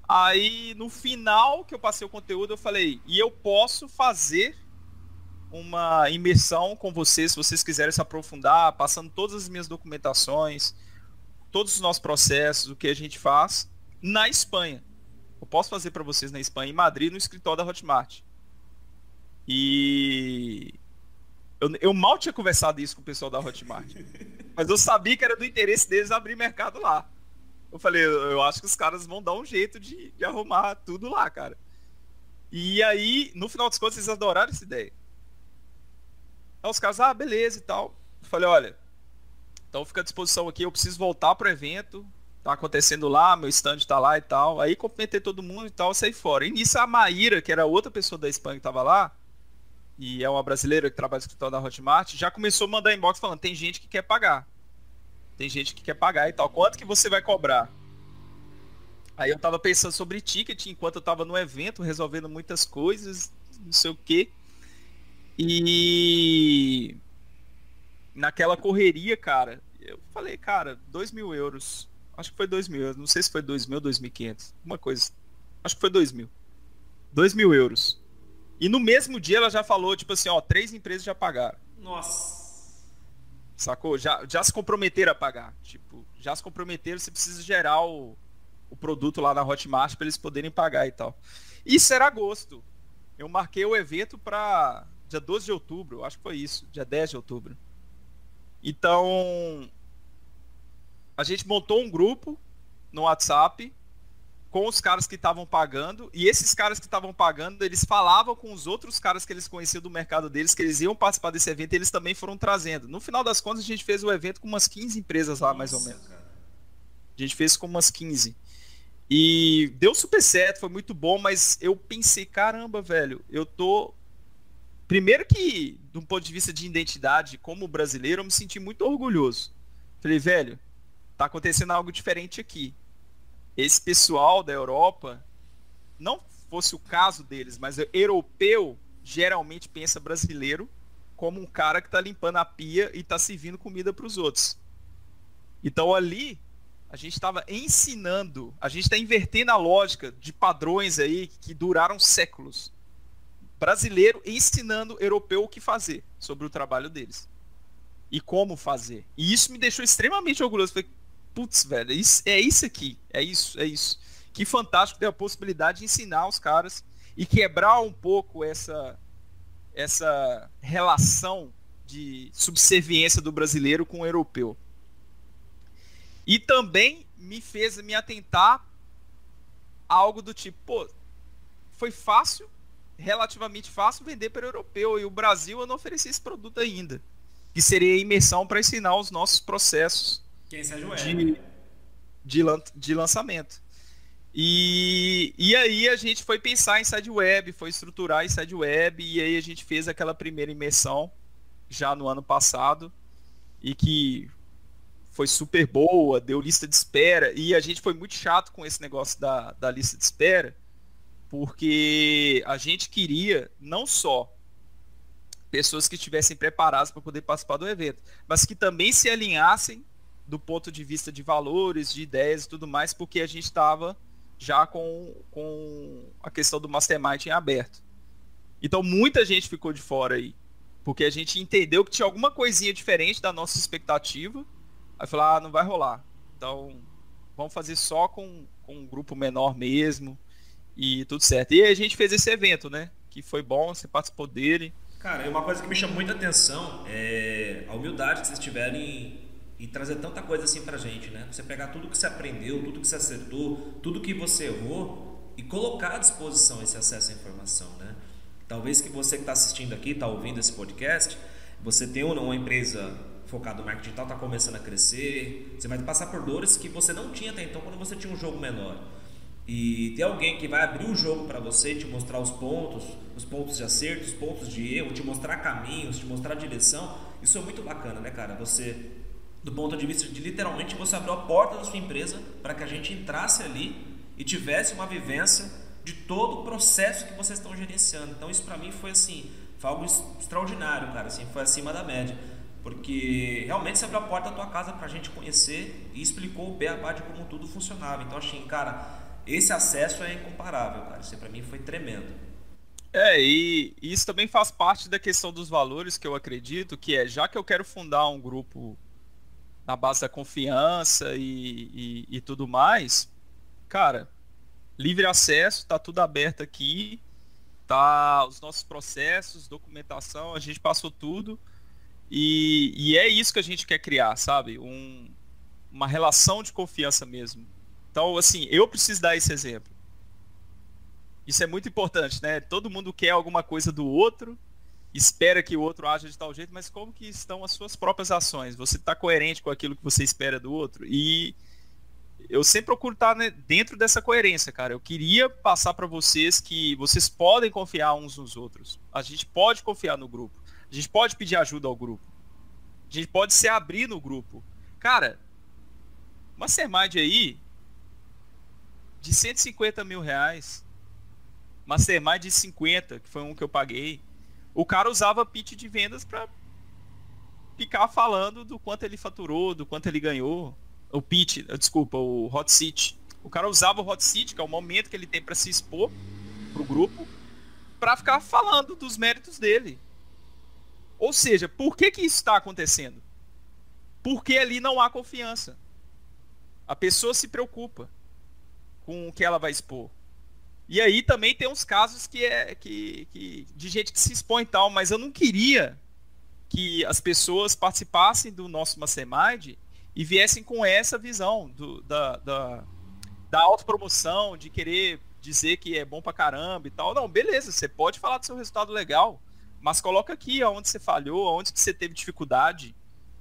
S2: Aí no final que eu passei o conteúdo, eu falei, e eu posso fazer uma imersão com vocês, se vocês quiserem se aprofundar, passando todas as minhas documentações, todos os nossos processos, o que a gente faz na Espanha. Eu posso fazer para vocês na Espanha, em Madrid, no escritório da Hotmart. E eu, eu mal tinha conversado isso com o pessoal da Hotmart. mas eu sabia que era do interesse deles abrir mercado lá. Eu falei, eu, acho que os caras vão dar um jeito de, de arrumar tudo lá, cara. E aí, no final das contas, eles adoraram essa ideia. Aí os caras, ah, beleza e tal. Eu falei, olha, então fica à disposição aqui, eu preciso voltar pro evento. Tá acontecendo lá, meu stand tá lá e tal. Aí cumprimentei todo mundo e tal, saí fora. E nisso a Maíra, que era outra pessoa da Espanha que tava lá, e é uma brasileira que trabalha no escritório da Hotmart, já começou a mandar inbox falando, tem gente que quer pagar. Tem gente que quer pagar e tal. Quanto que você vai cobrar? Aí eu tava pensando sobre ticket enquanto eu tava no evento, resolvendo muitas coisas, não sei o quê. E naquela correria, cara, eu falei, cara, dois mil euros. Acho que foi dois mil euros. Não sei se foi dois mil ou dois mil quinhentos. Uma coisa. Acho que foi dois mil. Dois mil euros. E no mesmo dia ela já falou, tipo assim, ó, três empresas já pagaram.
S1: Nossa.
S2: Sacou? Já, já se comprometeram a pagar. Tipo, já se comprometeram, você precisa gerar o, o produto lá na Hotmart para eles poderem pagar e tal. Isso era agosto. Eu marquei o evento para dia 12 de outubro, acho que foi isso, dia 10 de outubro. Então, a gente montou um grupo no WhatsApp com os caras que estavam pagando, e esses caras que estavam pagando, eles falavam com os outros caras que eles conheciam do mercado deles, que eles iam participar desse evento, e eles também foram trazendo. No final das contas, a gente fez o evento com umas 15 empresas lá, Nossa, mais ou menos. Cara. A gente fez com umas 15. E deu super certo, foi muito bom, mas eu pensei, caramba, velho, eu tô. Primeiro que, de um ponto de vista de identidade, como brasileiro, eu me senti muito orgulhoso. Falei, velho, tá acontecendo algo diferente aqui esse pessoal da Europa, não fosse o caso deles, mas europeu geralmente pensa brasileiro como um cara que está limpando a pia e está servindo comida para os outros. Então ali a gente estava ensinando, a gente está invertendo a lógica de padrões aí que duraram séculos. Brasileiro ensinando europeu o que fazer sobre o trabalho deles e como fazer. E isso me deixou extremamente orgulhoso. Falei, putz, velho, é isso, é isso aqui. É isso, é isso. Que fantástico ter a possibilidade de ensinar os caras e quebrar um pouco essa, essa relação de subserviência do brasileiro com o europeu. E também me fez me atentar a algo do tipo, pô, foi fácil, relativamente fácil vender para o europeu e o Brasil eu não ofereci esse produto ainda, que seria a imersão para ensinar os nossos processos
S1: quem é,
S2: de, né? de, de lançamento. E, e aí a gente foi pensar em side web, foi estruturar em side web, e aí a gente fez aquela primeira imersão já no ano passado, e que foi super boa, deu lista de espera, e a gente foi muito chato com esse negócio da, da lista de espera, porque a gente queria não só pessoas que estivessem preparadas para poder participar do evento, mas que também se alinhassem do ponto de vista de valores, de ideias e tudo mais, porque a gente estava já com, com a questão do Mastermind em aberto. Então muita gente ficou de fora aí, porque a gente entendeu que tinha alguma coisinha diferente da nossa expectativa, aí falou, ah, não vai rolar. Então vamos fazer só com, com um grupo menor mesmo e tudo certo. E a gente fez esse evento, né? Que foi bom, você participou dele.
S1: Cara, uma coisa que me chama muita atenção é a humildade que vocês tiverem e trazer tanta coisa assim pra gente, né? Você pegar tudo que você aprendeu, tudo que você acertou, tudo que você errou e colocar à disposição esse acesso à informação, né? Talvez que você que está assistindo aqui, está ouvindo esse podcast, você tem uma empresa focada no marketing digital, está começando a crescer, você vai passar por dores que você não tinha até então quando você tinha um jogo menor. E ter alguém que vai abrir o jogo para você, te mostrar os pontos, os pontos de acerto, os pontos de erro, te mostrar caminhos, te mostrar direção, isso é muito bacana, né, cara? Você do ponto de vista de literalmente você abriu a porta da sua empresa para que a gente entrasse ali e tivesse uma vivência de todo o processo que vocês estão gerenciando. Então isso para mim foi assim, foi algo extraordinário, cara, assim, foi acima da média. Porque realmente você abriu a porta da tua casa para a gente conhecer e explicou o beabá de como tudo funcionava. Então achei, cara, esse acesso é incomparável, cara. Isso para mim foi tremendo.
S2: É, e isso também faz parte da questão dos valores que eu acredito, que é já que eu quero fundar um grupo na base da confiança e, e, e tudo mais, cara, livre acesso, tá tudo aberto aqui, tá os nossos processos, documentação, a gente passou tudo. E, e é isso que a gente quer criar, sabe? Um, uma relação de confiança mesmo. Então, assim, eu preciso dar esse exemplo. Isso é muito importante, né? Todo mundo quer alguma coisa do outro espera que o outro haja de tal jeito, mas como que estão as suas próprias ações? Você está coerente com aquilo que você espera do outro? E eu sempre procuro estar né, dentro dessa coerência, cara. Eu queria passar para vocês que vocês podem confiar uns nos outros. A gente pode confiar no grupo. A gente pode pedir ajuda ao grupo. A gente pode se abrir no grupo. Cara, uma Mastermind aí de 150 mil reais. Mastermind de 50, que foi um que eu paguei. O cara usava pitch de vendas para ficar falando do quanto ele faturou, do quanto ele ganhou. O pitch, desculpa, o hot seat. O cara usava o hot seat, que é o momento que ele tem para se expor pro grupo, para ficar falando dos méritos dele. Ou seja, por que que isso está acontecendo? Porque ali não há confiança. A pessoa se preocupa com o que ela vai expor. E aí também tem uns casos que é que, que de gente que se expõe e tal, mas eu não queria que as pessoas participassem do nosso Mastermind e viessem com essa visão do, da, da da autopromoção, de querer dizer que é bom pra caramba e tal. Não, beleza, você pode falar do seu resultado legal, mas coloca aqui onde você falhou, onde que você teve dificuldade,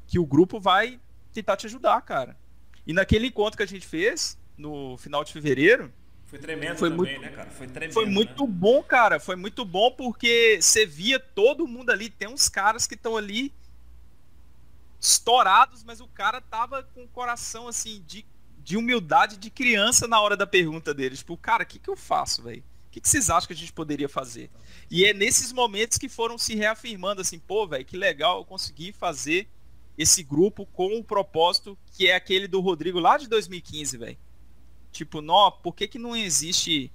S2: que o grupo vai tentar te ajudar, cara. E naquele encontro que a gente fez, no final de fevereiro,
S1: foi tremendo foi também, muito, né, cara? Foi tremendo.
S2: Foi muito
S1: né?
S2: bom, cara. Foi muito bom porque você via todo mundo ali. Tem uns caras que estão ali estourados, mas o cara tava com o coração assim de, de humildade de criança na hora da pergunta dele. Tipo, cara, o que, que eu faço, velho? O que, que vocês acham que a gente poderia fazer? E é nesses momentos que foram se reafirmando assim, pô, velho, que legal eu consegui fazer esse grupo com o propósito que é aquele do Rodrigo lá de 2015, velho. Tipo, nó, por que, que não existe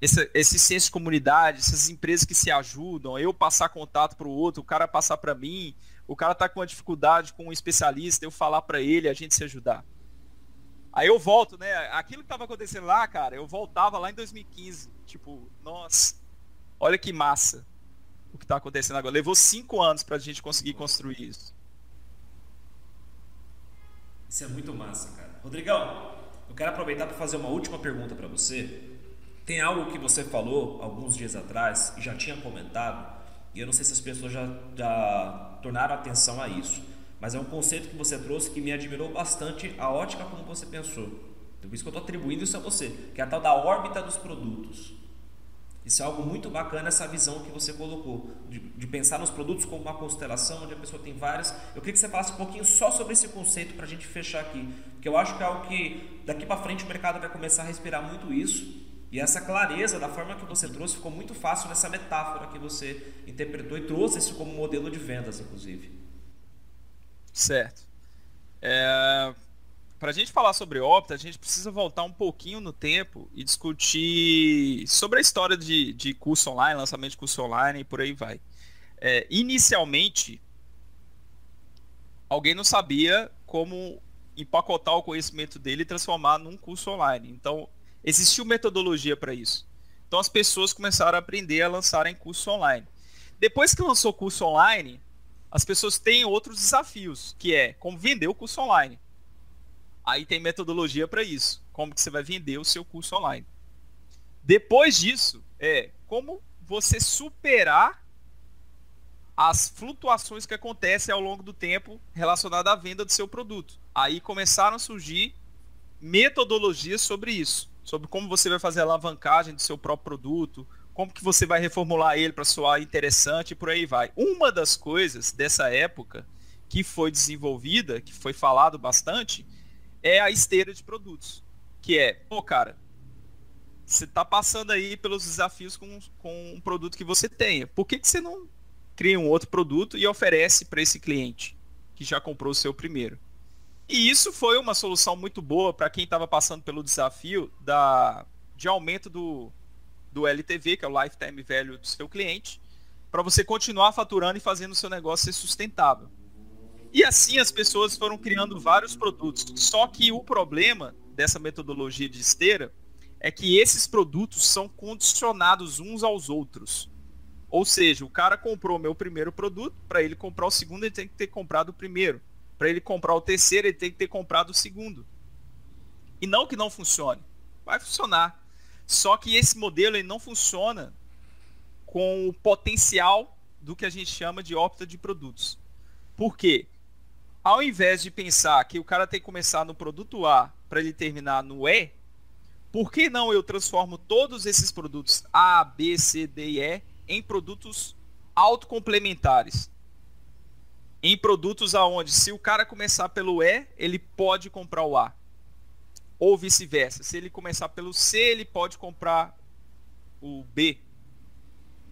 S2: esse, esse senso de comunidade, essas empresas que se ajudam, eu passar contato para o outro, o cara passar para mim, o cara tá com uma dificuldade com um especialista, eu falar para ele, a gente se ajudar. Aí eu volto, né? Aquilo que tava acontecendo lá, cara, eu voltava lá em 2015. Tipo, nossa, olha que massa o que tá acontecendo agora. Levou cinco anos pra gente conseguir construir isso.
S1: Isso é muito massa, cara. Rodrigão, eu quero aproveitar para fazer uma última pergunta para você. Tem algo que você falou alguns dias atrás e já tinha comentado, e eu não sei se as pessoas já, já tornaram atenção a isso, mas é um conceito que você trouxe que me admirou bastante a ótica como você pensou. Então, por isso que eu estou atribuindo isso a você, que é a tal da órbita dos produtos. Isso é algo muito bacana, essa visão que você colocou, de, de, pensar nos produtos como uma constelação, onde a pessoa tem várias. Eu queria que você falasse um pouquinho só sobre esse conceito para a gente fechar aqui, porque eu acho que é algo que daqui para frente o mercado vai começar a respirar muito isso, e essa clareza da forma que você trouxe ficou muito fácil nessa metáfora que você interpretou e trouxe isso como modelo de vendas, inclusive.
S2: Certo. É, para a gente falar sobre Opta, a gente precisa voltar um pouquinho no tempo e discutir sobre a história de, de curso online, lançamento de curso online e por aí vai. É, inicialmente, alguém não sabia como empacotar o conhecimento dele e transformar num curso online. Então, existiu metodologia para isso. Então, as pessoas começaram a aprender a lançarem curso online. Depois que lançou curso online, as pessoas têm outros desafios, que é como vender o curso online. Aí tem metodologia para isso. Como que você vai vender o seu curso online. Depois disso, é como você superar as flutuações que acontecem ao longo do tempo relacionadas à venda do seu produto. Aí começaram a surgir metodologias sobre isso, sobre como você vai fazer a alavancagem do seu próprio produto, como que você vai reformular ele para soar interessante e por aí vai. Uma das coisas dessa época que foi desenvolvida, que foi falado bastante, é a esteira de produtos. Que é, pô, cara, você está passando aí pelos desafios com, com um produto que você tenha. Por que, que você não cria um outro produto e oferece para esse cliente que já comprou o seu primeiro? E isso foi uma solução muito boa para quem estava passando pelo desafio da, de aumento do, do LTV, que é o Lifetime Value do seu cliente, para você continuar faturando e fazendo o seu negócio ser sustentável. E assim as pessoas foram criando vários produtos. Só que o problema dessa metodologia de esteira é que esses produtos são condicionados uns aos outros. Ou seja, o cara comprou meu primeiro produto, para ele comprar o segundo, ele tem que ter comprado o primeiro. Para ele comprar o terceiro, ele tem que ter comprado o segundo. E não que não funcione. Vai funcionar. Só que esse modelo ele não funciona com o potencial do que a gente chama de ópta de produtos. Por quê? Ao invés de pensar que o cara tem que começar no produto A para ele terminar no E, por que não eu transformo todos esses produtos A, B, C, D e E em produtos autocomplementares? Em produtos aonde se o cara começar pelo E, ele pode comprar o A. Ou vice-versa. Se ele começar pelo C, ele pode comprar o B.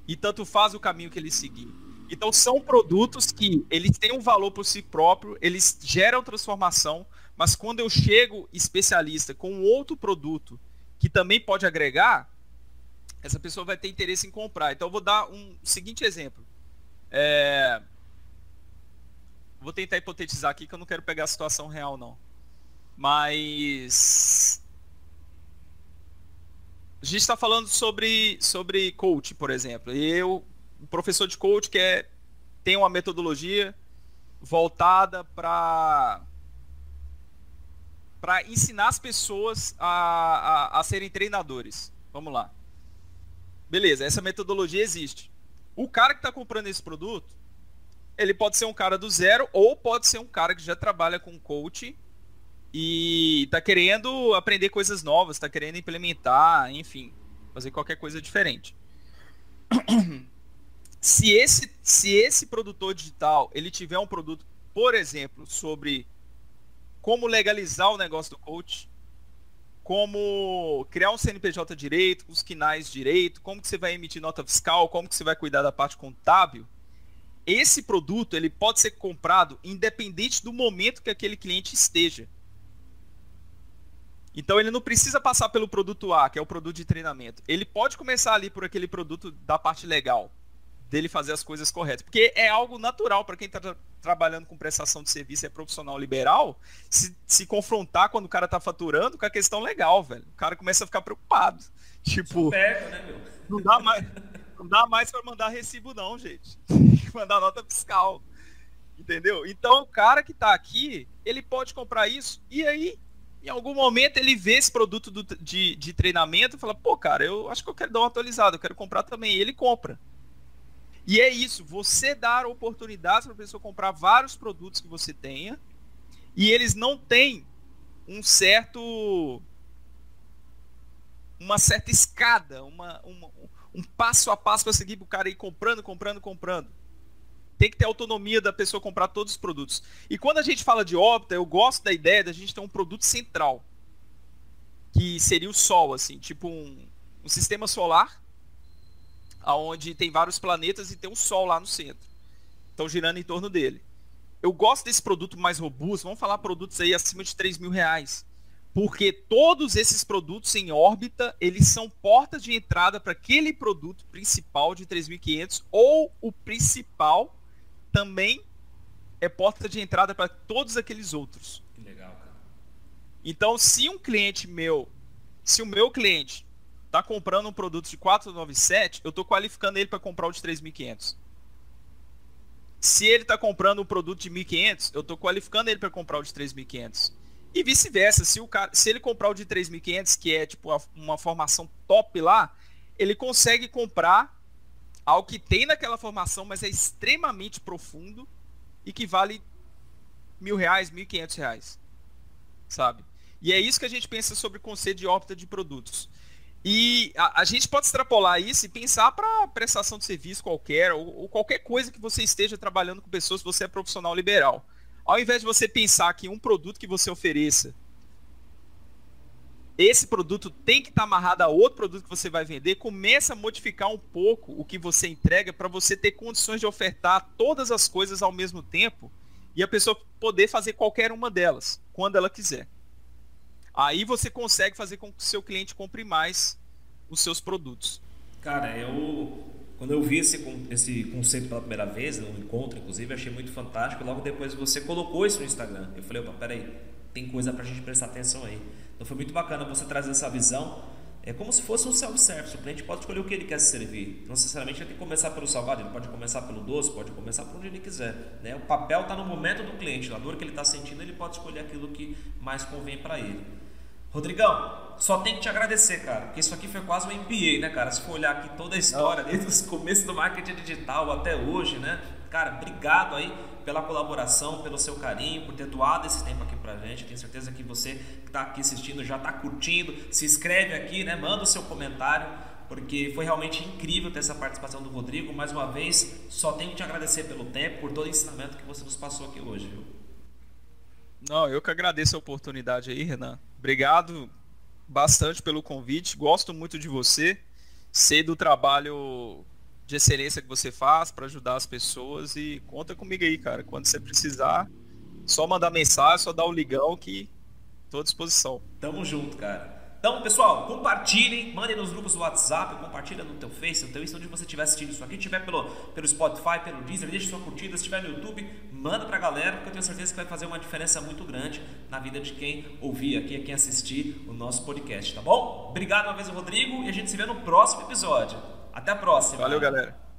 S2: E tanto faz o caminho que ele seguir. Então são produtos que eles têm um valor por si próprio, eles geram transformação, mas quando eu chego especialista com outro produto que também pode agregar, essa pessoa vai ter interesse em comprar. Então eu vou dar um seguinte exemplo. É... Vou tentar hipotetizar aqui que eu não quero pegar a situação real não. Mas a gente está falando sobre, sobre coach, por exemplo. Eu um professor de coach que é, tem uma metodologia voltada para para ensinar as pessoas a, a, a serem treinadores. Vamos lá. Beleza, essa metodologia existe. O cara que está comprando esse produto, ele pode ser um cara do zero ou pode ser um cara que já trabalha com coach e está querendo aprender coisas novas, está querendo implementar, enfim, fazer qualquer coisa diferente. Se esse, se esse produtor digital ele tiver um produto, por exemplo, sobre como legalizar o negócio do coach, como criar um CNPJ direito, os quinais direito, como que você vai emitir nota fiscal, como que você vai cuidar da parte contábil, esse produto ele pode ser comprado independente do momento que aquele cliente esteja. Então ele não precisa passar pelo produto A, que é o produto de treinamento. Ele pode começar ali por aquele produto da parte legal, dele fazer as coisas corretas, porque é algo natural para quem está tra trabalhando com prestação de serviço, é profissional liberal, se, se confrontar quando o cara está faturando com a questão legal, velho. O cara começa a ficar preocupado. Tipo, né, meu? não dá mais, não dá mais para mandar recibo não, gente. Tem que mandar nota fiscal. Entendeu? Então o cara que está aqui, ele pode comprar isso e aí em algum momento ele vê esse produto do, de, de treinamento e fala, pô, cara, eu acho que eu quero dar uma atualizada, eu quero comprar também. E ele compra. E é isso, você dar oportunidades para a pessoa comprar vários produtos que você tenha e eles não têm um certo uma certa escada, uma, uma um passo a passo para seguir para o cara ir comprando, comprando, comprando tem que ter autonomia da pessoa comprar todos os produtos. E quando a gente fala de órbita, eu gosto da ideia da gente ter um produto central, que seria o Sol, assim, tipo um, um sistema solar, onde tem vários planetas e tem um Sol lá no centro. Estão girando em torno dele. Eu gosto desse produto mais robusto, vamos falar produtos aí acima de 3 mil reais. Porque todos esses produtos em órbita, eles são portas de entrada para aquele produto principal de 3.500 ou o principal também é porta de entrada para todos aqueles outros.
S1: Que legal, cara.
S2: Então, se um cliente meu, se o meu cliente está comprando um produto de 497, eu estou qualificando ele para comprar o de 3.500. Se ele está comprando um produto de 1.500, eu estou qualificando ele para comprar o de 3.500. E vice-versa, se, o cara, se ele comprar o de 3.500, que é tipo uma formação top lá, ele consegue comprar ao que tem naquela formação, mas é extremamente profundo e que vale mil reais, mil quinhentos reais, sabe? E é isso que a gente pensa sobre o conceito de órbita de produtos. E a, a gente pode extrapolar isso e pensar para prestação de serviço qualquer, ou, ou, qualquer coisa que você esteja trabalhando com pessoas, você é profissional liberal. Ao invés de você pensar que um produto que você ofereça esse produto tem que estar tá amarrado a outro produto que você vai vender, começa a modificar um pouco o que você entrega para você ter condições de ofertar todas as coisas ao mesmo tempo e a pessoa poder fazer qualquer uma delas, quando ela quiser. Aí você consegue fazer com que o seu cliente compre mais os seus produtos.
S1: Cara, eu quando eu vi esse, esse conceito pela primeira vez, no encontro inclusive, achei muito fantástico. Logo depois você colocou isso no Instagram. Eu falei, opa, peraí, tem coisa pra gente prestar atenção aí. Então foi muito bacana você trazer essa visão. É como se fosse um self-service. O cliente pode escolher o que ele quer se servir. Não necessariamente ele tem que começar pelo salgado, ele pode começar pelo doce, pode começar por onde ele quiser. Né? O papel está no momento do cliente, na dor que ele está sentindo, ele pode escolher aquilo que mais convém para ele. Rodrigão, só tenho que te agradecer, cara, porque isso aqui foi quase um MBA, né, cara? Se for olhar aqui toda a história, desde os começos do marketing digital até hoje, né? Cara, obrigado aí pela colaboração, pelo seu carinho, por ter doado esse tempo aqui pra gente. Tenho certeza que você que está aqui assistindo já está curtindo. Se inscreve aqui, né? Manda o seu comentário, porque foi realmente incrível ter essa participação do Rodrigo. Mais uma vez, só tenho que te agradecer pelo tempo, por todo o ensinamento que você nos passou aqui hoje, viu?
S2: Não, eu que agradeço a oportunidade aí, Renan. Obrigado bastante pelo convite. Gosto muito de você. Sei do trabalho de excelência que você faz para ajudar as pessoas e conta comigo aí, cara. Quando você precisar, só mandar mensagem, só dar o ligão que estou à disposição.
S1: Tamo junto, cara. Então, pessoal, compartilhem, mandem nos grupos do WhatsApp, compartilha no teu Face, no teu Insta, onde você estiver assistindo isso aqui, estiver pelo, pelo Spotify, pelo Deezer, deixe sua curtida, se estiver no YouTube, manda pra galera, porque eu tenho certeza que vai fazer uma diferença muito grande na vida de quem ouvir aqui, quem assistir o nosso podcast, tá bom? Obrigado uma vez, Rodrigo, e a gente se vê no próximo episódio. Até a próxima.
S2: Valeu, galera.